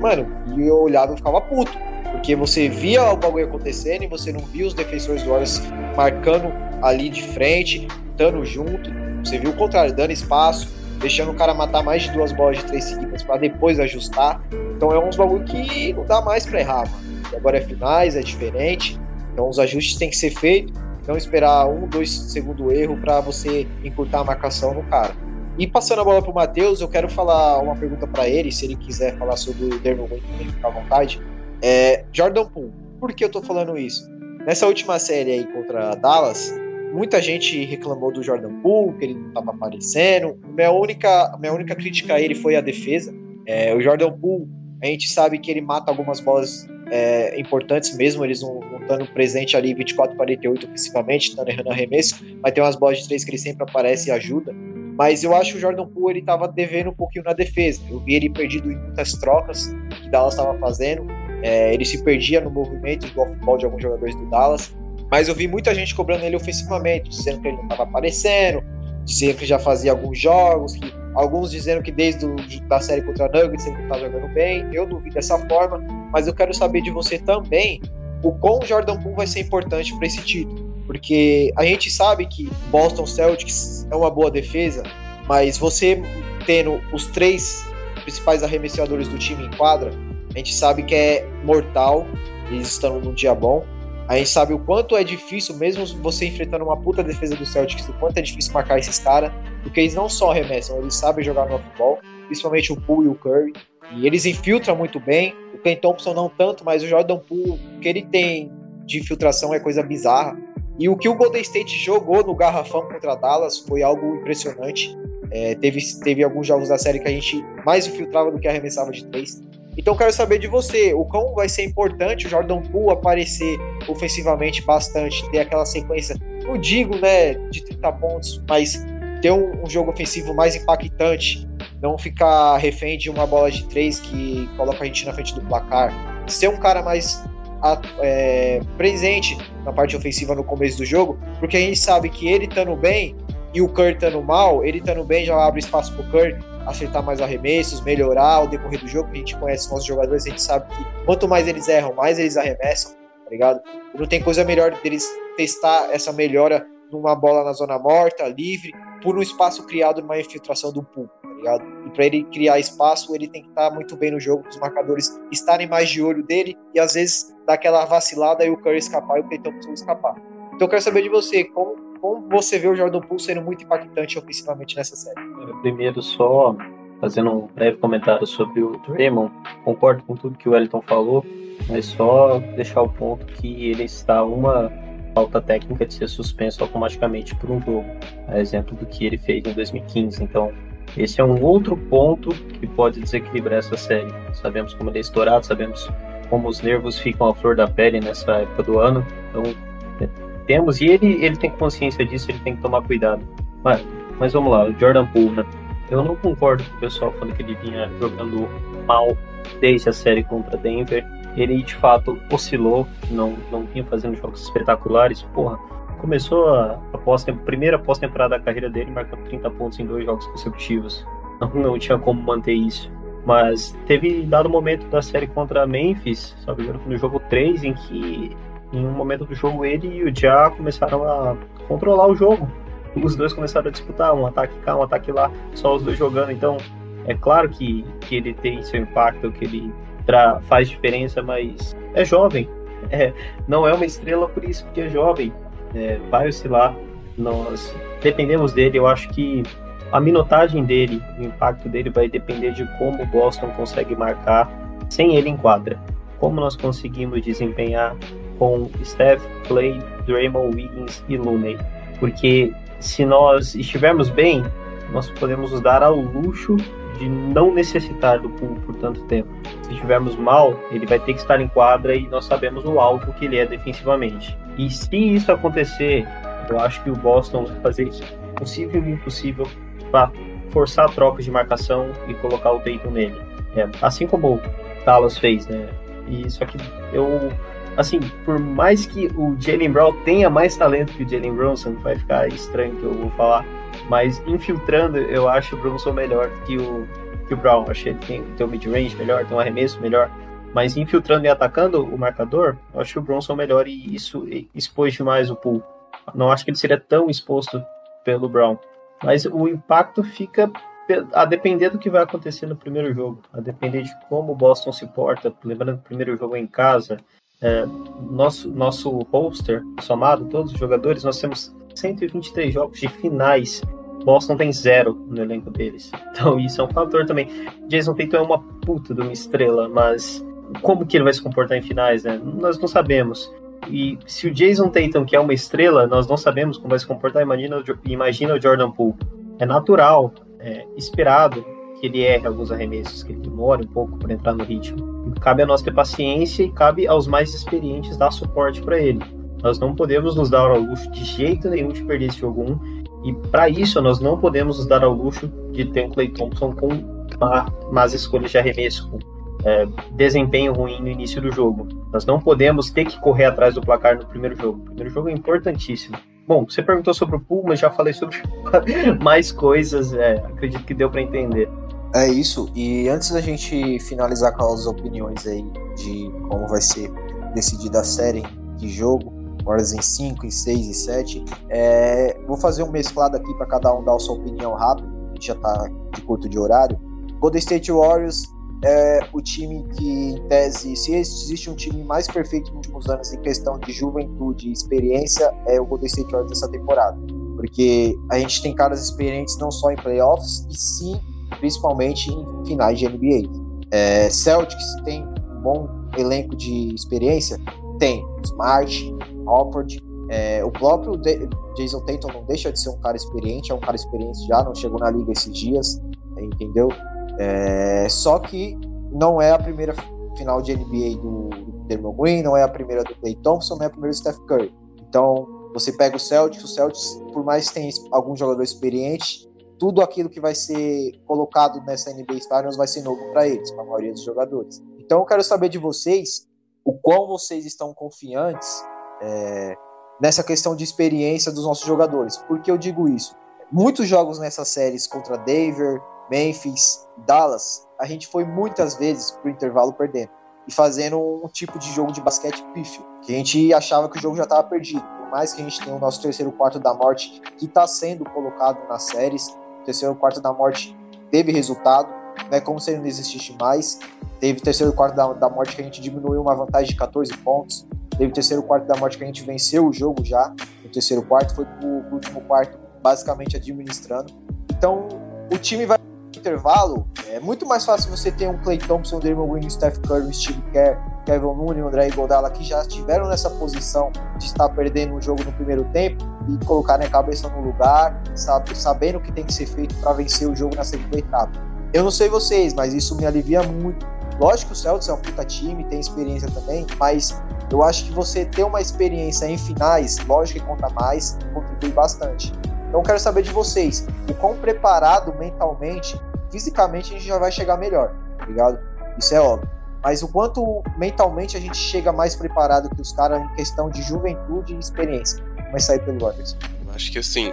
Mano, e eu olhava e ficava puto. Porque você via o bagulho acontecendo e você não via os defensores do Warriors marcando ali de frente, estando junto. Você viu o contrário, dando espaço, deixando o cara matar mais de duas bolas de três seguidas para depois ajustar. Então é uns bagulho que não dá mais para errar, mano. E agora é finais, é diferente. Então os ajustes têm que ser feitos não esperar um, dois segundo erro para você encurtar a marcação no cara. E passando a bola para o Matheus, eu quero falar uma pergunta para ele, se ele quiser falar sobre o Dermo Green também, fica à vontade. É, Jordan Poole, por que eu estou falando isso? Nessa última série aí contra Dallas, muita gente reclamou do Jordan Poole, que ele não estava aparecendo. Minha única, minha única crítica a ele foi a defesa. É, o Jordan Poole, a gente sabe que ele mata algumas bolas é, importantes mesmo, eles não, estando presente ali 24, 48 ofensivamente, estando errando arremesso, mas tem umas bolas de três que ele sempre aparece e ajuda. Mas eu acho que o Jordan Poole ele estava devendo um pouquinho na defesa. Eu vi ele perdido em muitas trocas que Dallas estava fazendo. É, ele se perdia no movimento do off-ball de alguns jogadores do Dallas. Mas eu vi muita gente cobrando ele ofensivamente, dizendo que ele não estava aparecendo, dizendo que já fazia alguns jogos, que alguns dizendo que desde o, da série contra Nuggets ele não está jogando bem. Eu não vi dessa forma, mas eu quero saber de você também o quão Jordan Poole vai ser importante para esse título. Porque a gente sabe que Boston Celtics é uma boa defesa, mas você tendo os três principais arremessadores do time em quadra, a gente sabe que é mortal, eles estão num dia bom. A gente sabe o quanto é difícil, mesmo você enfrentando uma puta defesa do Celtics, o quanto é difícil marcar esses caras, porque eles não só arremessam, eles sabem jogar no futebol, principalmente o Poole e o Curry. E eles infiltram muito bem. O Ken Thompson não tanto, mas o Jordan Poole, o que ele tem de infiltração é coisa bizarra. E o que o Golden State jogou no garrafão contra Dallas foi algo impressionante. É, teve, teve alguns jogos da série que a gente mais infiltrava do que arremessava de três. Então quero saber de você, o quão vai ser importante o Jordan Poole aparecer ofensivamente bastante, ter aquela sequência, não digo, né, de 30 pontos, mas ter um, um jogo ofensivo mais impactante, não ficar refém de uma bola de três que coloca a gente na frente do placar, ser um cara mais é, presente na parte ofensiva no começo do jogo, porque a gente sabe que ele estando bem e o Kurt estando mal, ele estando bem já abre espaço para o Kurt acertar mais arremessos, melhorar o decorrer do jogo, a gente conhece nossos jogadores, a gente sabe que quanto mais eles erram, mais eles arremessam, tá ligado? E não tem coisa melhor deles testar essa melhora numa bola na zona morta, livre, por um espaço criado numa infiltração do pool ligado? E para ele criar espaço, ele tem que estar tá muito bem no jogo, os marcadores estarem mais de olho dele e às vezes dar aquela vacilada e o Curry escapar e o Peyton escapar. Então eu quero saber de você, como, como você vê o Jordan Poole sendo muito impactante ofensivamente nessa série? Primeiro, só fazendo um breve comentário sobre o Draymond, concordo com tudo que o Wellington falou, mas só deixar o ponto que ele está uma falta técnica de ser suspenso automaticamente por um jogo. É exemplo do que ele fez em 2015. Então, esse é um outro ponto que pode desequilibrar essa série. Sabemos como ele é estourado, sabemos como os nervos ficam à flor da pele nessa época do ano. Então, é, temos, e ele, ele tem consciência disso, ele tem que tomar cuidado. Mas, mas vamos lá, o Jordan Poole, né? Eu não concordo com o pessoal falando que ele vinha jogando mal desde a série contra Denver. Ele de fato oscilou, não, não vinha fazendo jogos espetaculares. Porra, começou a, a, pós primeira pós-temporada da carreira dele marcando 30 pontos em dois jogos consecutivos. Não, não tinha como manter isso. Mas teve dado momento da série contra Memphis, sabe, no jogo 3, em que em um momento do jogo ele e o Ja começaram a controlar o jogo os dois começaram a disputar, um ataque cá, um ataque lá, só os dois jogando. Então, é claro que, que ele tem seu impacto, que ele tra faz diferença, mas é jovem. É, não é uma estrela por isso, porque é jovem. É, vai oscilar. Nós dependemos dele. Eu acho que a minutagem dele, o impacto dele vai depender de como o Boston consegue marcar sem ele em quadra. Como nós conseguimos desempenhar com Steph, Clay, Draymond, Wiggins e Looney. Porque se nós estivermos bem, nós podemos nos dar ao luxo de não necessitar do pool por tanto tempo. Se estivermos mal, ele vai ter que estar em quadra e nós sabemos o alvo que ele é defensivamente. E se isso acontecer, eu acho que o Boston vai fazer possível e impossível para forçar trocas de marcação e colocar o Tatum nele. É, assim como o Dallas fez, né? E só que eu assim, por mais que o Jalen Brown tenha mais talento que o Jalen Brunson, vai ficar estranho que eu vou falar, mas infiltrando, eu acho o Brunson melhor que o, que o Brown. Achei que tem, tem um mid-range melhor, tem um arremesso melhor. Mas infiltrando e atacando o marcador, eu acho o Bronson melhor e isso expôs demais o pool. Não acho que ele seria tão exposto pelo Brown. Mas o impacto fica a depender do que vai acontecer no primeiro jogo, a depender de como o Boston se porta. Lembrando que o primeiro jogo é em casa, é, nosso, nosso roster somado, todos os jogadores, nós temos 123 jogos de finais. Boston tem zero no elenco deles. Então isso é um fator também. Jason Tatum é uma puta de uma estrela, mas como que ele vai se comportar em finais, né? Nós não sabemos. E se o Jason Tatum, que é uma estrela, nós não sabemos como vai se comportar, imagina, imagina o Jordan Poole. É natural, é esperado que ele erre alguns arremessos, que ele demore um pouco para entrar no ritmo. Cabe a nós ter paciência e cabe aos mais experientes dar suporte para ele. Nós não podemos nos dar ao luxo de jeito nenhum de perder esse jogo 1, e para isso nós não podemos nos dar ao luxo de ter um Clay Thompson com más escolhas de arremesso, com é, desempenho ruim no início do jogo. Nós não podemos ter que correr atrás do placar no primeiro jogo. O primeiro jogo é importantíssimo. Bom, você perguntou sobre o mas já falei sobre mais coisas. É, acredito que deu para entender. É isso. E antes da gente finalizar com as opiniões aí de como vai ser decidida a série de jogo, horas em 5, em 6 e 7, é, vou fazer um mesclado aqui para cada um dar a sua opinião rápido. A gente já tá de curto de horário. Golden State Warriors é o time que, em tese, se existe um time mais perfeito nos últimos anos em questão de juventude e experiência, é o Golden State Warriors dessa temporada. Porque a gente tem caras experientes não só em playoffs, e sim principalmente em finais de NBA. É, Celtics tem um bom elenco de experiência? Tem. Smart, Alford, é, o próprio de Jason Tatum não deixa de ser um cara experiente, é um cara experiente já, não chegou na liga esses dias, entendeu? É, só que não é a primeira final de NBA do, do Dermot Green, não é a primeira do Clay Thompson, não é a primeira do Steph Curry. Então, você pega o Celtics, o Celtics, por mais que tenha algum jogador experiente, tudo aquilo que vai ser colocado nessa NBA Stars vai ser novo para eles, para a maioria dos jogadores. Então eu quero saber de vocês o quão vocês estão confiantes é, nessa questão de experiência dos nossos jogadores. Por que eu digo isso? Muitos jogos nessas séries contra Denver, Memphis, Dallas, a gente foi muitas vezes pro intervalo perdendo e fazendo um tipo de jogo de basquete pífio, que a gente achava que o jogo já estava perdido. Por mais que a gente tenha o nosso terceiro quarto da morte que está sendo colocado nas séries, terceiro quarto da morte teve resultado, né? Como se ele não existisse mais. Teve terceiro quarto da, da morte que a gente diminuiu uma vantagem de 14 pontos. Teve terceiro quarto da morte que a gente venceu o jogo já. No terceiro quarto foi pro, pro último quarto, basicamente administrando. Então, o time vai intervalo. É muito mais fácil você ter um Clay Thompson, Draymond Green, Steph Curry, Steve Kerr Kevin Looney, o André Iguodala, que já estiveram nessa posição de estar perdendo um jogo no primeiro tempo e colocarem a cabeça no lugar, sabe, sabendo o que tem que ser feito para vencer o jogo na segunda etapa. Eu não sei vocês, mas isso me alivia muito. Lógico que o Celtics é um puta time, tem experiência também, mas eu acho que você ter uma experiência em finais, lógico que conta mais, contribui bastante. Então quero saber de vocês, o quão preparado mentalmente, fisicamente a gente já vai chegar melhor, tá ligado? Isso é óbvio. Mas o quanto mentalmente a gente chega mais preparado que os caras em questão de juventude e experiência. Começar aí pelo Anderson. Acho que assim,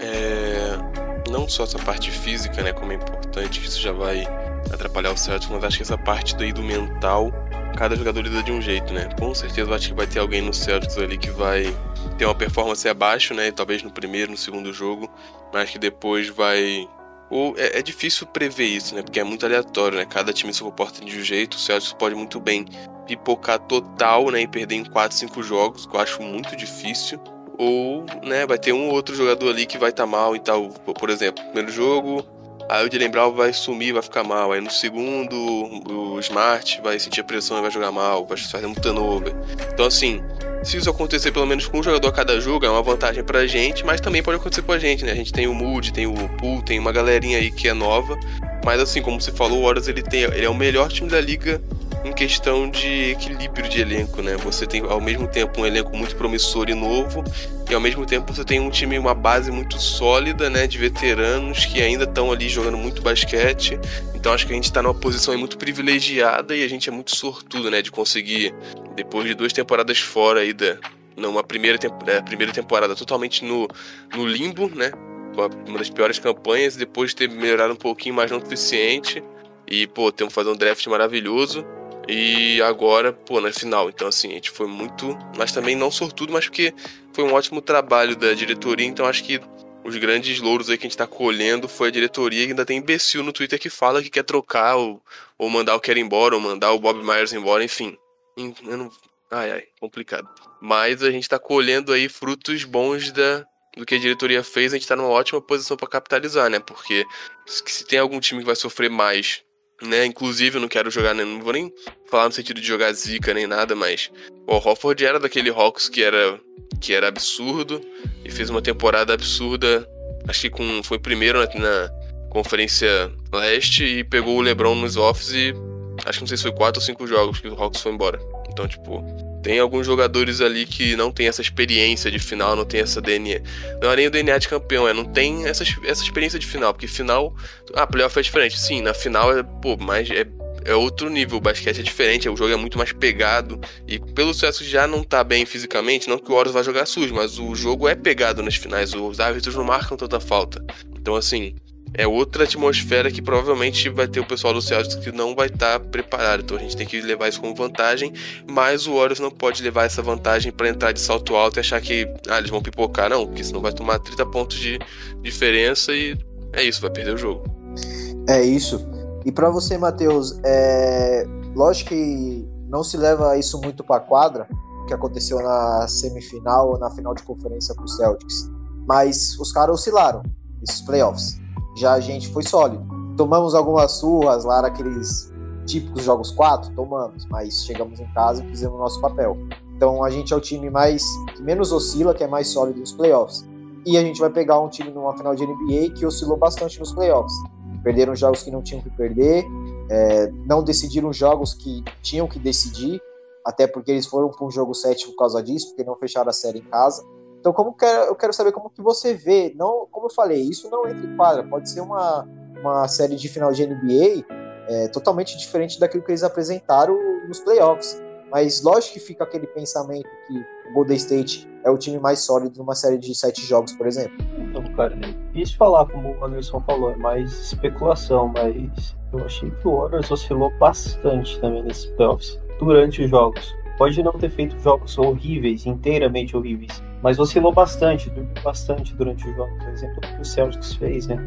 é... não só essa parte física, né, como é importante, isso já vai atrapalhar o Celtics, mas acho que essa parte daí do mental, cada jogador lida de um jeito, né? Com certeza acho que vai ter alguém no Celtics ali que vai ter uma performance abaixo, né? Talvez no primeiro, no segundo jogo, mas que depois vai ou é, é, difícil prever isso, né? Porque é muito aleatório, né? Cada time se comporta de um jeito. O Celtics pode muito bem pipocar total, né? E perder em 4, 5 jogos, que eu acho muito difícil. Ou, né, vai ter um ou outro jogador ali que vai estar tá mal e tal. Por exemplo, primeiro jogo, Aí o Jalen Brown vai sumir, vai ficar mal. Aí no segundo, o Smart vai sentir a pressão e vai jogar mal, vai fazer um turnover. Então, assim, se isso acontecer pelo menos com um jogador a cada jogo, é uma vantagem pra gente, mas também pode acontecer com a gente, né? A gente tem o Moody, tem o Pool, tem uma galerinha aí que é nova. Mas assim, como você falou, o Warriors ele, tem, ele é o melhor time da liga em questão de equilíbrio de elenco, né? Você tem ao mesmo tempo um elenco muito promissor e novo, e ao mesmo tempo você tem um time, uma base muito sólida, né? De veteranos que ainda estão ali jogando muito basquete. Então acho que a gente está numa posição muito privilegiada e a gente é muito sortudo, né? De conseguir, depois de duas temporadas fora aí da. Numa primeira, temp é, primeira temporada totalmente no, no limbo, né? Uma das piores campanhas, depois de ter melhorado um pouquinho, mas não suficiente. E, pô, temos que fazer um draft maravilhoso. E agora, pô, na final. Então, assim, a gente foi muito. Mas também não sortudo, mas porque foi um ótimo trabalho da diretoria. Então, acho que os grandes louros aí que a gente tá colhendo foi a diretoria. E ainda tem imbecil no Twitter que fala que quer trocar, ou, ou mandar o Kerr embora, ou mandar o Bob Myers embora, enfim. Eu não... Ai, ai, complicado. Mas a gente tá colhendo aí frutos bons da, do que a diretoria fez, a gente tá numa ótima posição para capitalizar, né? Porque se tem algum time que vai sofrer mais né? Inclusive, eu não quero jogar, não vou nem falar no sentido de jogar zica nem nada, mas o Hofford era daquele Hawks que era que era absurdo e fez uma temporada absurda. Acho que com, foi primeiro na, na Conferência Leste e pegou o LeBron nos offs e acho que não sei se foi quatro ou cinco jogos que o Hawks foi embora. Então, tipo, tem alguns jogadores ali que não tem essa experiência de final, não tem essa DNA. Não é nem o DNA de campeão, é não tem essa, essa experiência de final, porque final. Ah, playoff é diferente. Sim, na final é, pô, mais. É, é outro nível, o basquete é diferente, o jogo é muito mais pegado. E pelo sucesso já não tá bem fisicamente, não que o Horus vai jogar sujo, mas o jogo é pegado nas finais, os árbitros não marcam tanta falta. Então, assim, é outra atmosfera que provavelmente vai ter o pessoal do Celtics que não vai estar tá preparado. Então a gente tem que levar isso como vantagem, mas o Warriors não pode levar essa vantagem para entrar de salto alto e achar que ah, eles vão pipocar, não, porque senão vai tomar 30 pontos de diferença e é isso, vai perder o jogo. É isso. E para você, Matheus, é... lógico que não se leva isso muito para quadra, o que aconteceu na semifinal ou na final de conferência para os Celtics, mas os caras oscilaram esses playoffs. Já a gente foi sólido. Tomamos algumas surras lá naqueles típicos jogos 4, tomamos, mas chegamos em casa e fizemos o nosso papel. Então a gente é o time mais que menos oscila, que é mais sólido nos playoffs. E a gente vai pegar um time numa final de NBA que oscilou bastante nos playoffs. Perderam jogos que não tinham que perder, é, não decidiram jogos que tinham que decidir, até porque eles foram para um jogo 7 por causa disso, porque não fecharam a série em casa. Então, como que, eu quero saber como que você vê, não, como eu falei, isso não entra em quadra, pode ser uma, uma série de final de NBA é, totalmente diferente daquilo que eles apresentaram nos playoffs. Mas lógico que fica aquele pensamento que o Golden State é o time mais sólido numa série de sete jogos, por exemplo. Então, cara, é difícil falar, como o Anderson falou, é mais especulação, mas eu achei que o Warriors oscilou bastante também nesses playoffs, durante os jogos. Pode não ter feito jogos horríveis, inteiramente horríveis, mas oscilou bastante, dormiu bastante durante o jogo, por exemplo, o que o Celtics fez, né?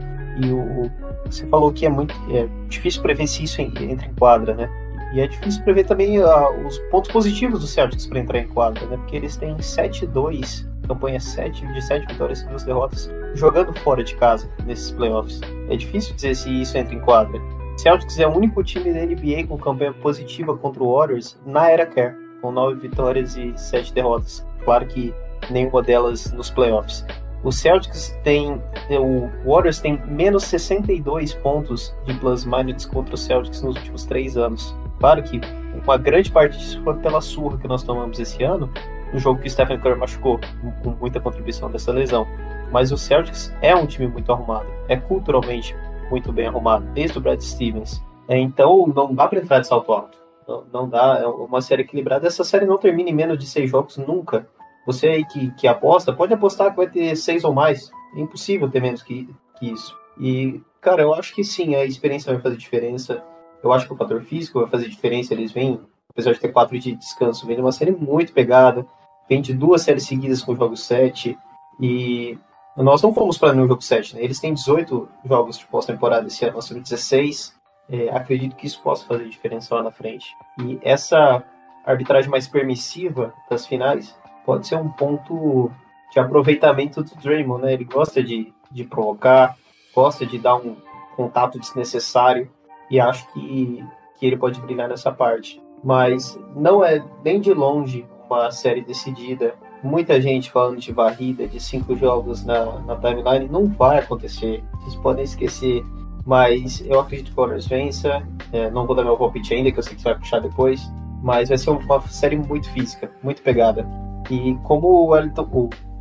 E o, você falou que é muito é difícil prever se isso entra em quadra, né? E é difícil prever também uh, os pontos positivos do Celtics para entrar em quadra, né? Porque eles têm 7-2, campanha 7 de 7 vitórias e 2 derrotas, jogando fora de casa nesses playoffs. É difícil dizer se isso entra em quadra. Celtics é o único time da NBA com campanha positiva contra o Warriors na era Kerr, com nove vitórias e sete derrotas. Claro que nenhuma delas nos playoffs. O Celtics tem. O Warriors tem menos 62 pontos de plus-minus contra o Celtics nos últimos três anos. Claro que uma grande parte disso foi pela surra que nós tomamos esse ano, no jogo que o Stephen Curry machucou, com muita contribuição dessa lesão. Mas o Celtics é um time muito arrumado, é culturalmente muito bem arrumado, desde o Brad Stevens. É, então não dá para entrar de salto alto. Não, não, dá, é uma série equilibrada. Essa série não termina em menos de seis jogos nunca. Você aí que, que aposta, pode apostar que vai ter seis ou mais. É impossível ter menos que, que isso. E, cara, eu acho que sim, a experiência vai fazer diferença. Eu acho que o fator físico vai fazer diferença. Eles vêm, apesar de ter quatro de descanso, vem de uma série muito pegada. Vem de duas séries seguidas com o jogo 7. E nós não fomos para o jogo 7, né? Eles têm 18 jogos de pós-temporada esse ano, nós temos 16. É, acredito que isso possa fazer diferença lá na frente. E essa arbitragem mais permissiva das finais pode ser um ponto de aproveitamento do Draymond, né? Ele gosta de, de provocar, gosta de dar um contato desnecessário e acho que, que ele pode brilhar nessa parte. Mas não é nem de longe uma série decidida muita gente falando de varrida de cinco jogos na, na timeline, não vai acontecer. Vocês podem esquecer. Mas eu acredito que o Warriors vença. É, não vou dar meu palpite ainda, que eu sei que você vai puxar depois. Mas vai ser uma série muito física, muito pegada. E como o, o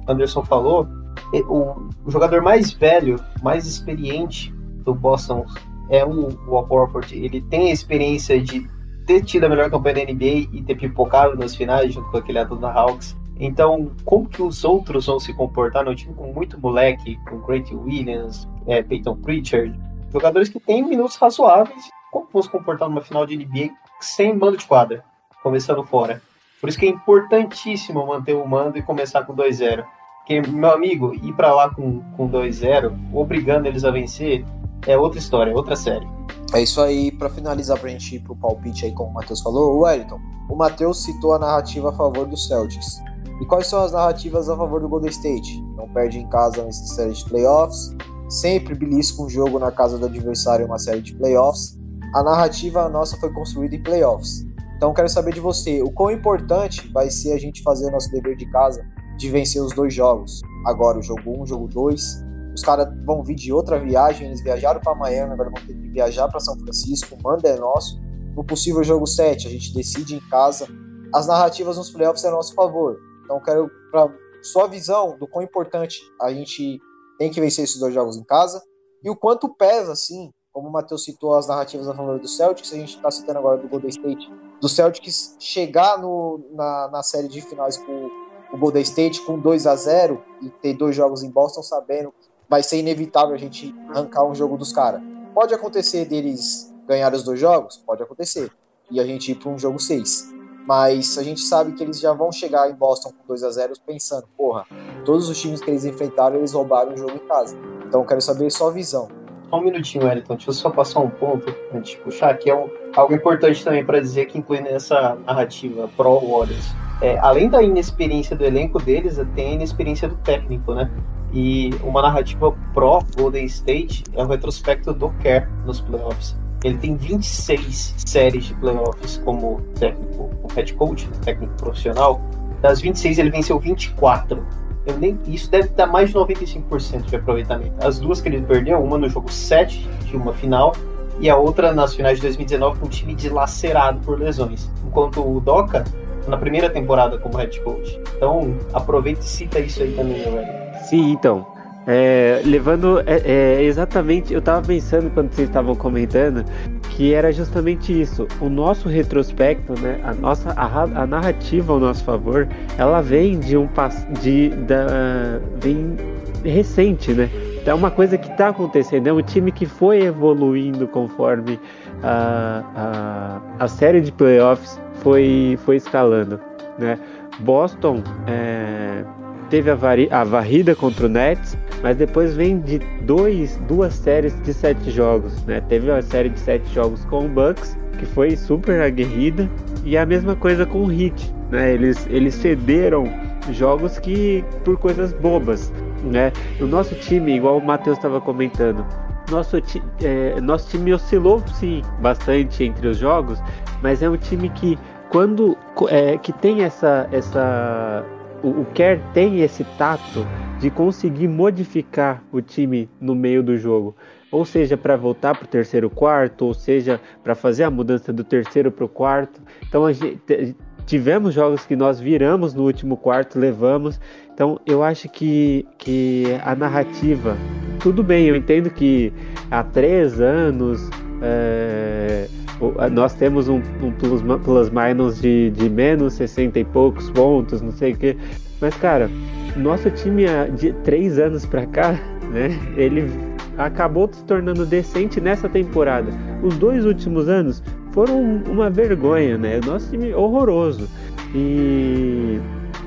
Anderson falou, o, jogador mais velho, mais experiente do Boston é o, o Ele tem a experiência de ter tido a melhor campanha da NBA e ter pipocado nas finais junto com aquele Atlanta Hawks. Então, como que os outros vão se comportar no time com muito moleque, com Grant Williams, é, Peyton Pritchard, jogadores que têm minutos razoáveis, como vão se comportar numa final de NBA sem mando de quadra, começando fora? Por isso que é importantíssimo manter o mando e começar com 2-0. Porque, meu amigo, ir para lá com, com 2-0, obrigando eles a vencer, é outra história, é outra série. É isso aí, para finalizar, pra gente ir pro palpite aí, como o Matheus falou, o Wellington, o Matheus citou a narrativa a favor do Celtics. E quais são as narrativas a favor do Golden State? Não perde em casa nessa série de playoffs, sempre belisca um jogo na casa do adversário em uma série de playoffs. A narrativa nossa foi construída em playoffs. Então quero saber de você, o quão importante vai ser a gente fazer nosso dever de casa de vencer os dois jogos. Agora o jogo 1, um, jogo 2. Os caras vão vir de outra viagem, eles viajaram para Miami, agora vão ter que viajar para São Francisco, manda é nosso. No possível jogo 7, a gente decide em casa. As narrativas nos playoffs é a nosso favor. Então, quero para sua visão do quão importante a gente tem que vencer esses dois jogos em casa e o quanto pesa, assim, como o Matheus citou as narrativas a favor do Celtics, a gente está citando agora do Golden State, do Celtics chegar no, na, na série de finais com o Golden State com 2 a 0 e ter dois jogos em Boston, sabendo vai ser inevitável a gente arrancar um jogo dos caras. Pode acontecer deles ganhar os dois jogos? Pode acontecer. E a gente ir para um jogo 6. Mas a gente sabe que eles já vão chegar em Boston com 2 a 0 pensando, porra, todos os times que eles enfrentaram, eles roubaram o jogo em casa. Então eu quero saber sua visão. Só um minutinho, Wellington. Deixa eu só passar um ponto antes de puxar, que é um, algo importante também para dizer que inclui nessa narrativa pro Warriors. É, além da inexperiência do elenco deles, tem a inexperiência do técnico, né? E uma narrativa pro Golden State é o retrospecto do Kerr nos playoffs. Ele tem 26 séries de playoffs como técnico, como head coach, técnico profissional. Das 26, ele venceu 24. Nem, isso deve dar mais de 95% de aproveitamento. As duas que ele perdeu, uma no jogo 7 de uma final e a outra nas finais de 2019 com um time dilacerado por lesões. Enquanto o Doca na primeira temporada como head coach. Então, aproveita e cita isso aí também, velho? Sim, então. É, levando é, é, exatamente, eu tava pensando quando vocês estavam comentando que era justamente isso. O nosso retrospecto, né, a nossa a, a narrativa ao nosso favor, ela vem de um de da vem recente, né? É uma coisa que está acontecendo, é um time que foi evoluindo conforme a, a, a série de playoffs foi, foi escalando, né? Boston é, teve a, a varrida contra o Nets, mas depois vem de dois, duas séries de sete jogos, né? Teve uma série de sete jogos com o Bucks, que foi super aguerrida, e a mesma coisa com o Heat, né? Eles, eles cederam jogos que por coisas bobas, né? O nosso time, igual o Matheus estava comentando, nosso, é, nosso time oscilou sim bastante entre os jogos, mas é um time que quando é, que tem essa essa o, o Kerr tem esse tato de conseguir modificar o time no meio do jogo, ou seja para voltar para o terceiro quarto, ou seja para fazer a mudança do terceiro para o quarto. Então gente, tivemos jogos que nós viramos no último quarto, levamos. Então eu acho que, que a narrativa, tudo bem, eu entendo que há três anos é, nós temos um, um plus, plus minus de, de menos 60 e poucos pontos, não sei o que. Mas, cara, nosso time de três anos pra cá, né? Ele acabou se tornando decente nessa temporada. Os dois últimos anos foram uma vergonha, né? Nosso time horroroso. E,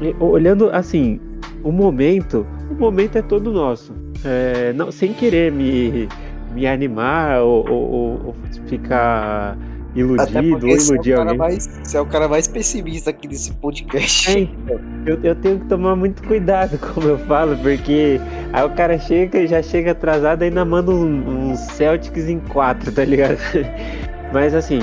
e olhando assim, o momento, o momento é todo nosso. É, não, sem querer me me animar ou, ou, ou ficar iludido ou iludir é alguém. Mais, você é o cara mais pessimista aqui desse podcast. É, então, eu, eu, tenho que tomar muito cuidado como eu falo, porque aí o cara chega e já chega atrasado e ainda manda um, um Celtics em quatro, tá ligado? Mas assim,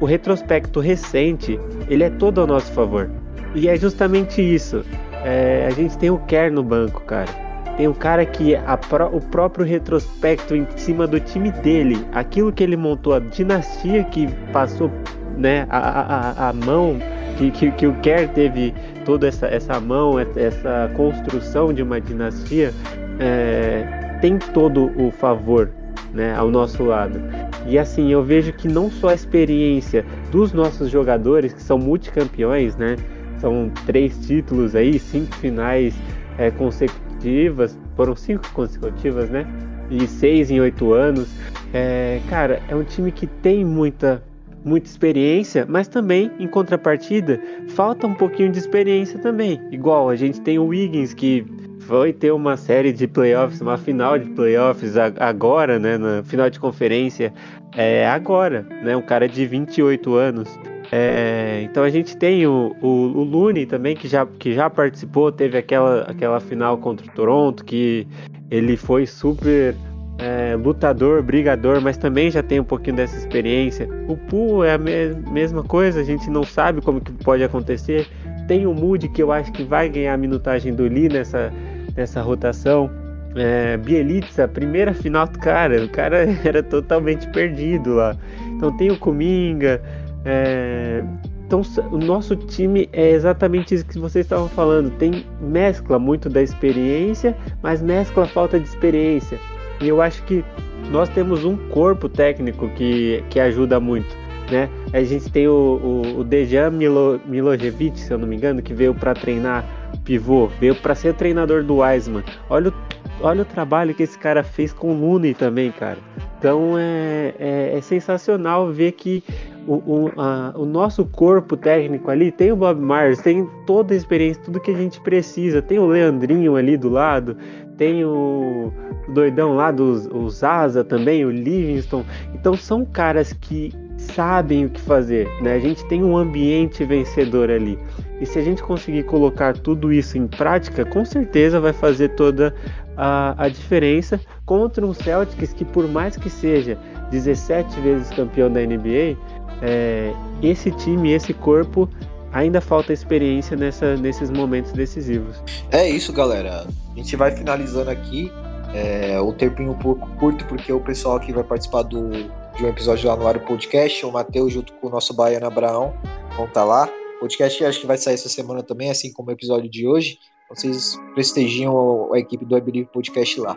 o retrospecto recente, ele é todo ao nosso favor. E é justamente isso. É, a gente tem o Kerr no banco, cara tem um cara que pró o próprio retrospecto em cima do time dele, aquilo que ele montou, a dinastia que passou, né, a, a, a mão, que, que, que o Kerr teve toda essa, essa mão, essa construção de uma dinastia, é, tem todo o favor né, ao nosso lado. E assim, eu vejo que não só a experiência dos nossos jogadores, que são multicampeões, né? São três títulos aí, cinco finais é, consecutivos consecutivas, foram cinco consecutivas, né? E seis em oito anos. É, cara, é um time que tem muita, muita experiência, mas também, em contrapartida, falta um pouquinho de experiência também. Igual a gente tem o Wiggins que foi ter uma série de playoffs, uma final de playoffs agora, né? Na final de conferência, é agora, né? Um cara de 28 anos. É, então a gente tem o, o, o também, que já, que já participou, teve aquela, aquela final contra o Toronto, que ele foi super é, lutador, brigador, mas também já tem um pouquinho dessa experiência. O Pool é a me mesma coisa, a gente não sabe como que pode acontecer. Tem o Moody, que eu acho que vai ganhar a minutagem do Lee nessa, nessa rotação. É, Bielitsa, primeira final do cara, o cara era totalmente perdido lá. Então tem o Kuminga, é, então, o nosso time é exatamente isso que vocês estavam falando. Tem mescla muito da experiência, mas mescla falta de experiência. E eu acho que nós temos um corpo técnico que, que ajuda muito. Né? A gente tem o, o, o Dejan Milo, Milojevic, se eu não me engano, que veio para treinar pivô, veio para ser treinador do Wiseman. Olha o, olha o trabalho que esse cara fez com o Looney também, cara. Então é, é, é sensacional ver que o, o, a, o, nosso corpo técnico ali tem o Bob Myers, tem toda a experiência, tudo que a gente precisa. Tem o Leandrinho ali do lado, tem o, doidão lá dos o Zaza também, o Livingston. Então são caras que sabem o que fazer, né? A gente tem um ambiente vencedor ali. E se a gente conseguir colocar tudo isso em prática, com certeza vai fazer toda a, a diferença contra um Celtics que, por mais que seja 17 vezes campeão da NBA, é, esse time, esse corpo ainda falta experiência nessa, nesses momentos decisivos. É isso, galera. A gente vai finalizando aqui. É, o tempinho um pouco curto, porque o pessoal aqui vai participar do, de um episódio lá no Ar Podcast. O Matheus, junto com o nosso Baiano Abraão, vão estar tá lá. O podcast acho que vai sair essa semana também, assim como o episódio de hoje. Vocês prestigiam a equipe do I Believe Podcast lá.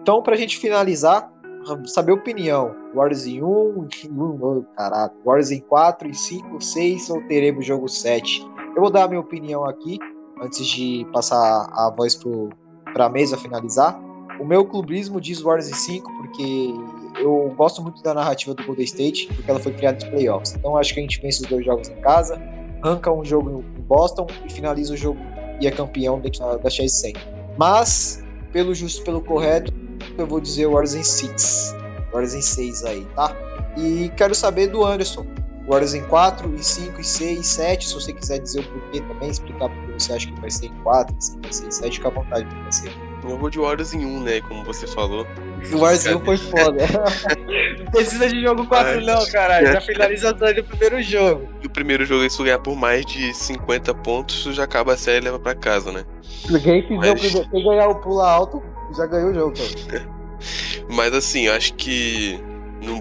Então, para a gente finalizar, saber opinião. Wars em 1, 1 caraca, Wars em 4, em 5, 6 ou teremos jogo 7? Eu vou dar a minha opinião aqui, antes de passar a voz para a mesa finalizar. O meu clubismo diz Wars em 5, porque eu gosto muito da narrativa do Golden State, porque ela foi criada nos playoffs. Então acho que a gente vence os dois jogos em casa, arranca um jogo em Boston e finaliza o jogo e é campeão da, da Chase 100. Mas, pelo justo pelo correto, eu vou dizer Warriors em 6. Warriors em 6 aí, tá? E quero saber do Anderson. Warriors em 4, e 5, e 6, e 7. Se você quiser dizer o porquê também, explicar porque você acha que vai ser em 4, em 5, em 6, 7, fica à vontade pra você. Eu vou de Warriors em 1, né? Como você falou. O Varzinho foi foda. Não precisa de jogo 4 não, caralho. Já finalização do primeiro jogo. E o primeiro jogo, se ganhar por mais de 50 pontos, já acaba a série e leva pra casa, né? Quem, fizer o Mas- primeiro- quem ganhar o pula alto já ganhou o jogo, cara. Mas assim, eu acho que.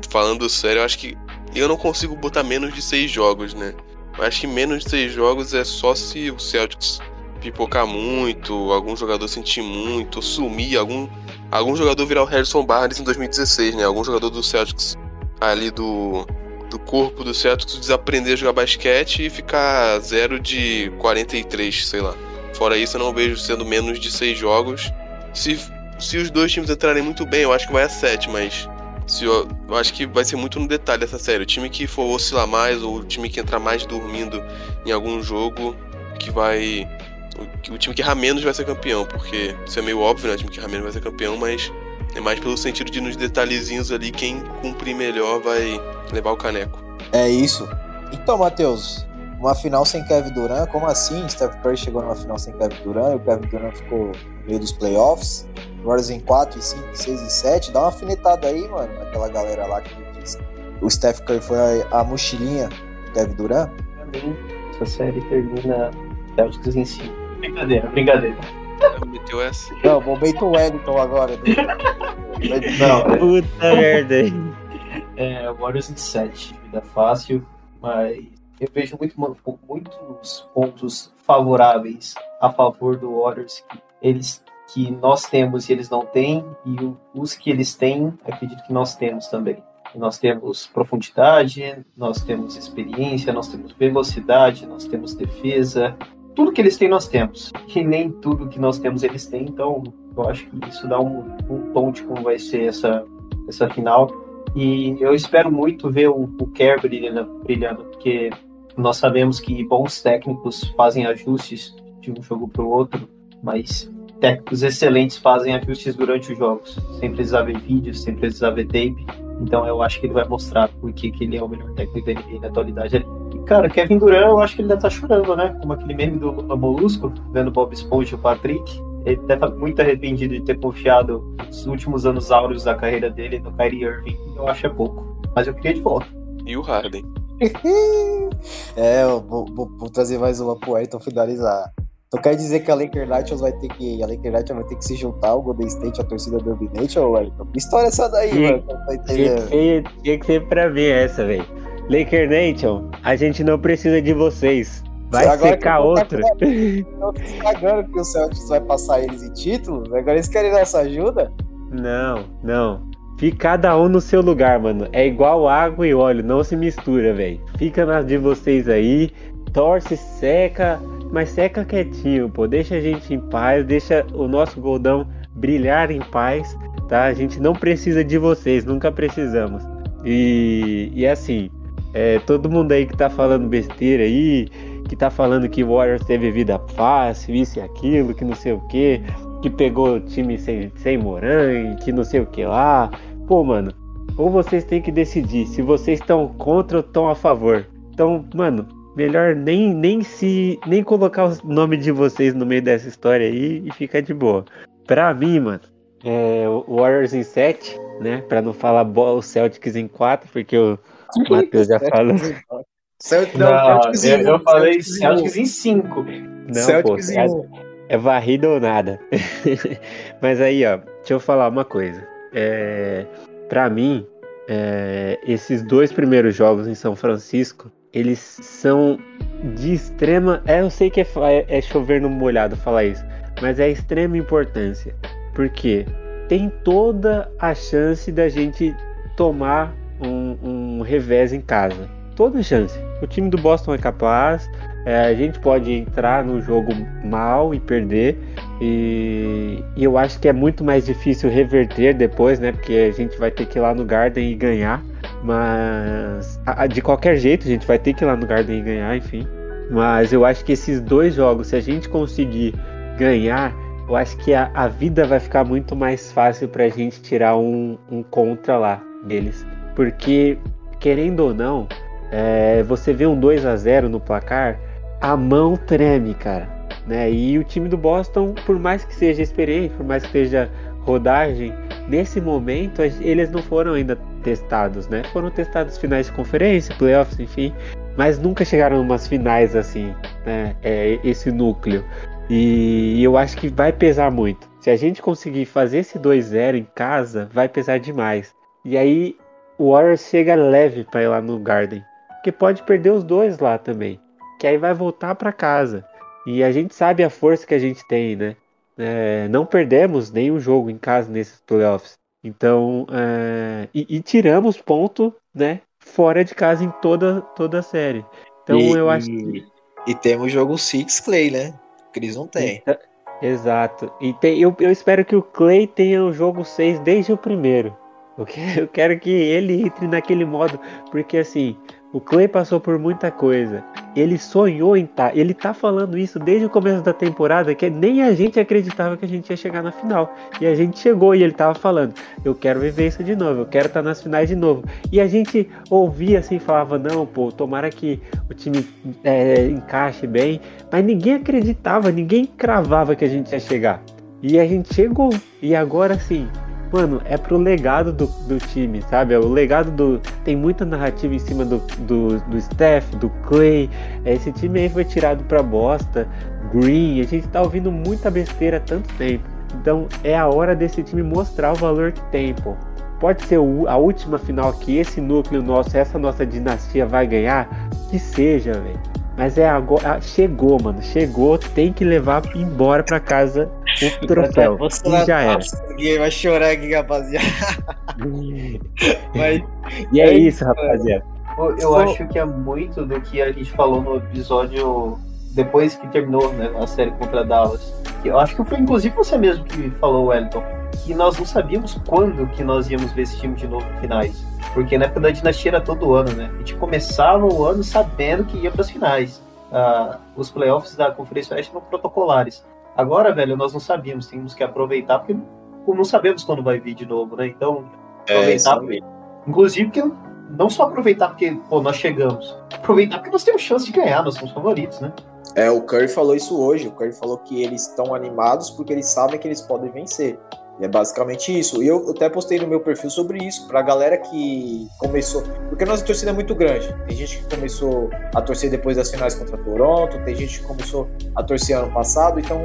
Falando sério, eu acho que. Eu não consigo botar menos de seis jogos, né? Eu acho que menos de seis jogos é só se o Celtics pipocar muito, algum jogador sentir muito, sumir, algum, algum jogador virar o Harrison Barnes em 2016, né? Algum jogador do Celtics ali do, do corpo do Celtics desaprender a jogar basquete e ficar zero de 43, sei lá. Fora isso, eu não vejo sendo menos de seis jogos. Se se os dois times entrarem muito bem, eu acho que vai a 7, mas se eu, eu acho que vai ser muito no detalhe essa série. O time que for oscilar mais, ou o time que entrar mais dormindo em algum jogo, que vai. O, o time que errar menos vai ser campeão, porque isso é meio óbvio, né? O time que errar menos vai ser campeão, mas é mais pelo sentido de nos detalhezinhos ali, quem cumprir melhor vai levar o caneco. É isso. Então, Matheus, uma final sem Kevin Durant, como assim? Steph Curry chegou numa final sem Kevin Durant e o Kevin Durant ficou no meio dos playoffs. Warriors em 4, e 5, 6 e 7. Dá uma afinetada aí, mano, naquela galera lá que diz que o Steph Curry foi a, a mochilinha do Kevin Durant. Pra mim, essa série termina Celtics em 5. Brincadeira, brincadeira. Meteu essa. Não, momento Wellington agora. né? Não, Puta merda. É, Warriors em 7, vida fácil, mas eu vejo muito, muitos pontos favoráveis a favor do Warriors que eles que nós temos e eles não têm, e os que eles têm, acredito que nós temos também. Nós temos profundidade, nós temos experiência, nós temos velocidade, nós temos defesa. Tudo que eles têm, nós temos. E nem tudo que nós temos, eles têm. Então, eu acho que isso dá um, um tom de como vai ser essa, essa final. E eu espero muito ver o, o Kerr brilhando, brilhando, porque nós sabemos que bons técnicos fazem ajustes de um jogo para o outro, mas técnicos excelentes fazem ajustes durante os jogos, sem precisar ver vídeos, sem precisar ver tape. Então eu acho que ele vai mostrar por que que ele é o melhor técnico da NBA na atualidade. E, cara, Kevin Durant, eu acho que ele deve estar chorando, né? Como aquele meme do Molusco, vendo Bob Esponja e o Patrick. Ele deve estar muito arrependido de ter confiado os últimos anos áureos da carreira dele no Kyrie Irving. Eu acho é pouco. Mas eu queria de volta. E o Harden. é, eu vou, vou- vou trazer mais uma pro Ayrton finalizar. Então quer dizer que a Laker Lightning vai ter que. A Laker Lightning vai ter que se juntar ao Golden State, a torcida do Domination, ou Ayrton? Que história é essa daí, Sim. mano? Tinha que, ser, tinha que ser pra ver essa, velho. Laker Nation, a gente não precisa de vocês. Vai Agora secar outro. Estão se cagando que o Celtics vai passar eles em título. Agora eles querem nossa ajuda. Não, não. Fica cada um no seu lugar, mano. É igual água e óleo, não se mistura, velho. Fica nas de vocês aí, torce, seca, mas seca quietinho, pô. Deixa a gente em paz, deixa o nosso Goldão brilhar em paz, tá? A gente não precisa de vocês, nunca precisamos. E, e assim, é, todo mundo aí que tá falando besteira aí, que tá falando que o Warriors teve vida fácil, isso e aquilo, que não sei o que, que pegou o time sem, sem Moran, que não sei o que lá. Pô, mano, ou vocês têm que decidir se vocês estão contra ou estão a favor. Então, mano, melhor nem, nem se nem colocar o nome de vocês no meio dessa história aí e fica de boa. Pra mim, mano, é, o Warriors em 7, né? Pra não falar o Celtics em 4, porque o Matheus já falou. Celtics, Não, Celtics em eu, eu falei Celtics em um. Celtics em 5. Não, Celtics pô, em é, um. é varrida ou nada. Mas aí, ó, deixa eu falar uma coisa. É, para mim, é, esses dois primeiros jogos em São Francisco, eles são de extrema. É, eu sei que é, é- é chover no molhado falar isso, mas é extrema importância. Porque tem toda a chance da gente tomar um, um revés em casa. Toda chance. O time do Boston é capaz. é, a gente pode entrar no jogo mal e perder. E, e eu acho que é muito mais difícil reverter depois, né? Porque a gente vai ter que ir lá no Garden e ganhar. Mas a- a- de qualquer jeito a gente vai ter que ir lá no Garden ganhar, enfim. Mas eu acho que esses dois jogos, se a gente conseguir ganhar, eu acho que a, a vida vai ficar muito mais fácil pra gente tirar um, um contra lá deles. Porque, querendo ou não, é, você vê um 2 a 0 no placar, a mão treme, cara. Né? E o time do Boston, por mais que seja experiente, por mais que seja rodagem, nesse momento eles não foram ainda testados, né? Foram testados finais de conferência, playoffs, enfim, mas nunca chegaram umas finais assim, né? É, esse núcleo. E eu acho que vai pesar muito. Se a gente conseguir fazer esse 2-0 em casa, vai pesar demais. E aí o Warriors chega leve para ir lá no Garden. Porque pode perder os dois lá também. Que aí vai voltar para casa. E a gente sabe a força que a gente tem, né? É, não perdemos nenhum jogo em casa nesses playoffs. Então, é, e, e, tiramos ponto, né? Fora de casa em toda, toda a série. Então e, eu acho que. E temos jogo Six Clay, né? Eles não têm. Exato. E tem, eu, eu espero que o Clay tenha o jogo 6 desde o primeiro. Eu quero que ele entre naquele modo, porque assim, o Clay passou por muita coisa. Ele sonhou em estar. Tá, ele tá falando isso desde o começo da temporada, que nem a gente acreditava que a gente ia chegar na final. E a gente chegou e ele tava falando: Eu quero viver isso de novo, eu quero estar tá nas finais de novo. E a gente ouvia assim, falava: Não, pô, tomara que o time é, encaixe bem. Mas ninguém acreditava, ninguém cravava que a gente ia chegar. E a gente chegou. E agora sim, mano, é pro legado do, do time, sabe? É o legado do. Tem muita narrativa em cima do, do, do Steph, do Clay. Esse time aí foi tirado pra bosta. Green, a gente tá ouvindo muita besteira há tanto tempo. Então é a hora desse time mostrar o valor que tem, pô. Pode ser a última final que esse núcleo nosso, essa nossa dinastia vai ganhar, que seja, velho. Mas é agora. Chegou, mano. Chegou, tem que levar embora pra casa o troféu. Você e já era. Ninguém vai chorar aqui, rapaziada. Mas, e é, é isso, rapaziada. Eu, eu acho que é muito do que a gente falou no episódio depois que terminou né, a série contra Dallas. Que eu acho que foi inclusive você mesmo que falou, Wellington, que nós não sabíamos quando que nós íamos ver esse time de novo em finais. Porque na época da dinastia era todo ano, né? A gente começava o ano sabendo que ia para as finais. Uh, os playoffs da Conferência Oeste eram protocolares. Agora, velho, nós não sabíamos, temos que aproveitar, porque não sabemos quando vai vir de novo, né? Então, é, aproveitar. É, inclusive, que não só aproveitar porque pô, nós chegamos, aproveitar porque nós temos chance de ganhar, nós somos favoritos, né? É, o Curry falou isso hoje. O Curry falou que eles estão animados porque eles sabem que eles podem vencer. É basicamente isso. E eu até postei no meu perfil sobre isso, pra galera que começou. Porque a nossa torcida é muito grande. Tem gente que começou a torcer depois das finais contra Toronto, tem gente que começou a torcer ano passado, então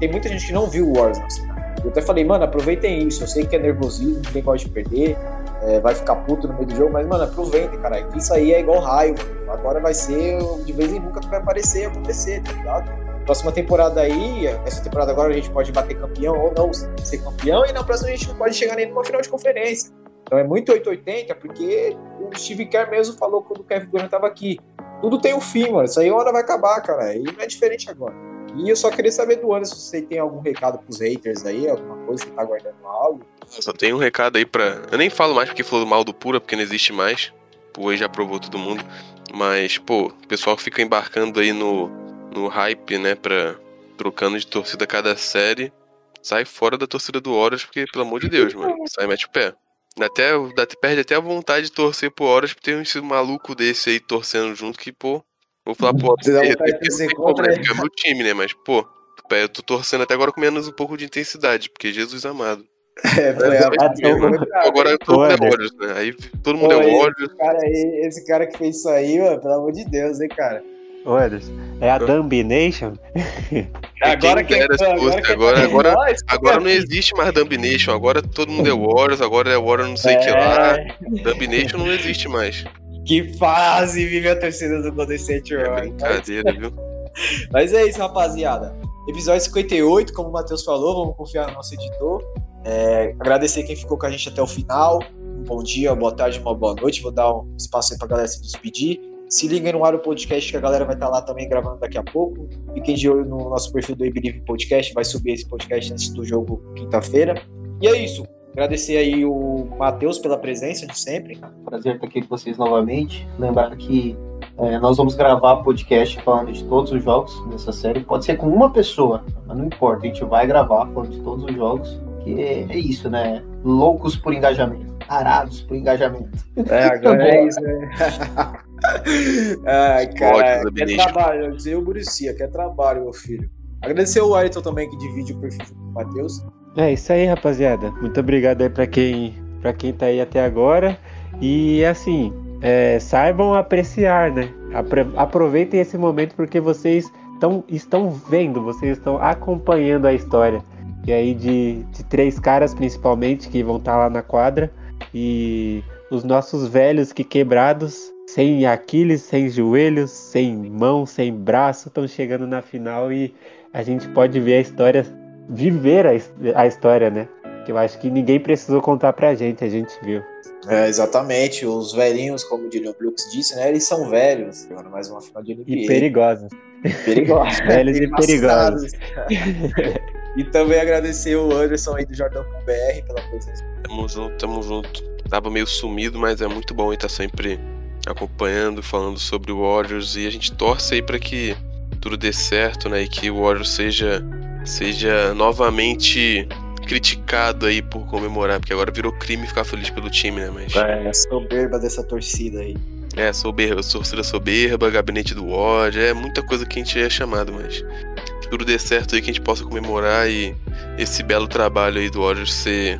tem muita gente que não viu o final. Eu até falei, mano, aproveitem isso. Eu sei que é nervosismo, ninguém gosta de perder, é, vai ficar puto no meio do jogo, mas, mano, aproveitem, cara. Isso aí é igual raio. Agora vai ser de vez em nunca que vai aparecer acontecer, tá ligado? Próxima temporada aí, essa temporada agora a gente pode bater campeão ou não ser campeão, e na próxima a gente não pode chegar nem numa final de conferência. Então é muito 880, porque o Steve Kerr mesmo falou quando o Kevin Durant estava aqui. Tudo tem um fim, mano. Isso aí uma hora vai acabar, cara. E não é diferente agora. E eu só queria saber do Anderson se você tem algum recado pros haters aí, alguma coisa, você tá guardando algo. Eu só tenho um recado aí pra. Eu nem falo mais porque falou mal do Pura, porque não existe mais. O já provou todo mundo. Mas, pô, o pessoal fica embarcando aí no, no hype, né, pra trocando de torcida cada série, sai fora da torcida do Horus, porque, pelo amor de Deus, mano, sai mete o pé. Até, perde até a vontade de torcer pro Horus, porque tem um maluco desse aí torcendo junto que, pô, vou falar, pô, é, é, como, né, é meu time, né, mas, pô, eu tô torcendo até agora com menos um pouco de intensidade, porque Jesus amado. É, foi a, a, agora todo mundo é Warriors, né? Aí todo mundo Pô, é Warriors. Esse cara, aí, esse cara que fez isso aí, mano, pelo amor de Deus, hein, cara. Olha, é a Dumbination? Agora que era, agora, que agora, agora, agora não existe mais Dumbination, agora todo mundo é Warriors, agora é Warriors não sei o é... que lá. Dumbination não existe mais. Que fase vive a torcida do Golden State é Warriors. É brincadeira, viu? Mas é isso, rapaziada. Episódio 58, como o Matheus falou, vamos confiar no nosso editor. É, agradecer quem ficou com a gente até o final. Um bom dia, uma boa tarde, uma boa noite. Vou dar um espaço aí pra galera se despedir. Se liguem no Aro Podcast, que a galera vai estar lá também gravando daqui a pouco. Fiquem de olho no nosso perfil do Believe Podcast, vai subir esse podcast antes do jogo quinta-feira. E é isso. Agradecer aí o Matheus pela presença de sempre. Prazer estar aqui com vocês novamente. Lembrar que é, nós vamos gravar podcast falando de todos os jogos dessa série. Pode ser com uma pessoa, mas não importa. A gente vai gravar falando de todos os jogos. Que é, é isso, né? Loucos por engajamento. Parados por engajamento. É, agora é isso, né? Ai, cara, quer trabalho. Eu dizer o Muricia, quer trabalho, meu filho. Agradecer o Ayrton também que divide o perfil com o Matheus. É isso aí, rapaziada. Muito obrigado aí pra quem, pra quem tá aí até agora. E assim, é, saibam apreciar, né? Aproveitem esse momento porque vocês tão, estão vendo, vocês estão acompanhando a história. E aí de, de três caras principalmente que vão estar lá na quadra. E os nossos velhos que quebrados, sem Aquiles, sem joelhos, sem mão, sem braço, estão chegando na final e a gente pode ver a história, viver a, a história, né? Que eu acho que ninguém precisou contar pra gente, a gente viu. É, exatamente. Os velhinhos, como o Dylan Brooks disse, né? Eles são velhos. Jogando mais uma final de NBA. E perigosos. Perigosos. Velhos e Embaçados. e também agradecer o Anderson aí do Jordão com BR pela presença. Tamo junto, tamo junto. Tava meio sumido, mas é muito bom estar sempre acompanhando, falando sobre o Warriors e a gente torce aí pra que tudo dê certo, né? E que o Warriors seja, seja novamente criticado aí por comemorar, porque agora virou crime ficar feliz pelo time, né? Mas É, a soberba dessa torcida aí. é, soberba, torcida soberba, gabinete do ódio, é muita coisa que a gente é chamado, mas que tudo dê certo aí, que a gente possa comemorar e esse belo trabalho aí do Warriors ser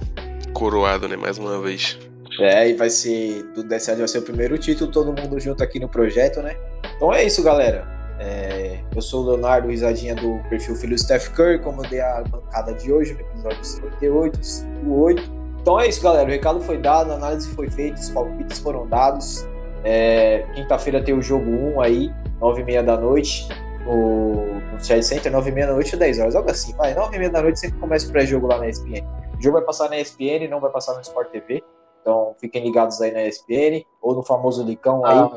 coroado, né? Mais uma vez. É, e vai ser, do DSA vai ser o primeiro título, todo mundo junto aqui no projeto, né? Então é isso, galera. É, eu sou o Leonardo, risadinha do perfil Filho Steph Curry, como eu dei a bancada de hoje, no episódio 58, 58. Então é isso, galera. O recado foi dado, a análise foi feita, os palpites foram dados. É, Quinta-feira tem o jogo 1 aí, 9h30 da noite, no, no Chad Center, 9h30 da noite ou 10 horas, algo assim. Vai, 9h30 da noite sempre começa o pré-jogo lá na ESPN. O jogo vai passar na ESPN, não vai passar no Sport TV. Então fiquem ligados aí na ESPN ou no famoso Licão aí. Ah.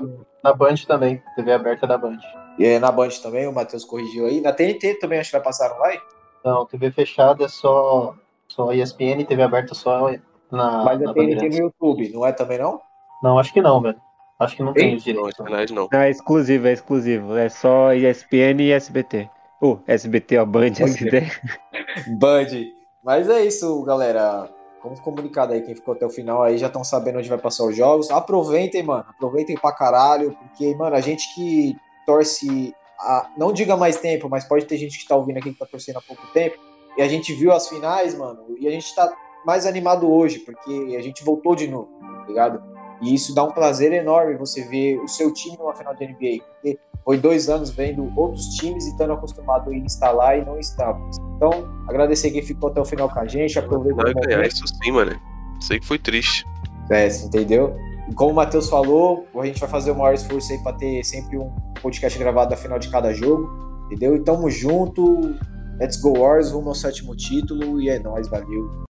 Na Band também, TV aberta da Band. E é, na Band também, o Matheus corrigiu aí. Na TNT também acho que vai passar, não vai? Não, TV fechada é só, só ESPN, TV aberta só na, Mas na a TNT Bandeirantes. no YouTube, não é também não? Não, acho que não, velho. Acho que não tem os Não, direitos. é verdade não. Não, é exclusivo, é exclusivo. É só ESPN e SBT. Uh, SBT, ó, Band, SBT. Band. Mas é isso, galera. Como comunicado aí, quem ficou até o final aí já estão sabendo onde vai passar os jogos. Aproveitem, mano. Aproveitem pra caralho, porque, mano, a gente que torce. A... Não diga mais tempo, mas pode ter gente que tá ouvindo aqui que tá torcendo há pouco tempo. E a gente viu as finais, mano, e a gente tá mais animado hoje, porque a gente voltou de novo, tá ligado? E isso dá um prazer enorme você ver o seu time numa final de NBA. Porque foi dois anos vendo outros times e estando acostumado a instalar e não estávamos. Então, agradecer quem ficou até o final com a gente. Aproveita Vai o ganhar isso sim, mano. Sei que foi triste. É, entendeu? E como o Matheus falou, a gente vai fazer o maior esforço aí para ter sempre um podcast gravado da final de cada jogo. Entendeu? E tamo junto. Let's go Wars, rumo ao sétimo título. E é nóis, valeu.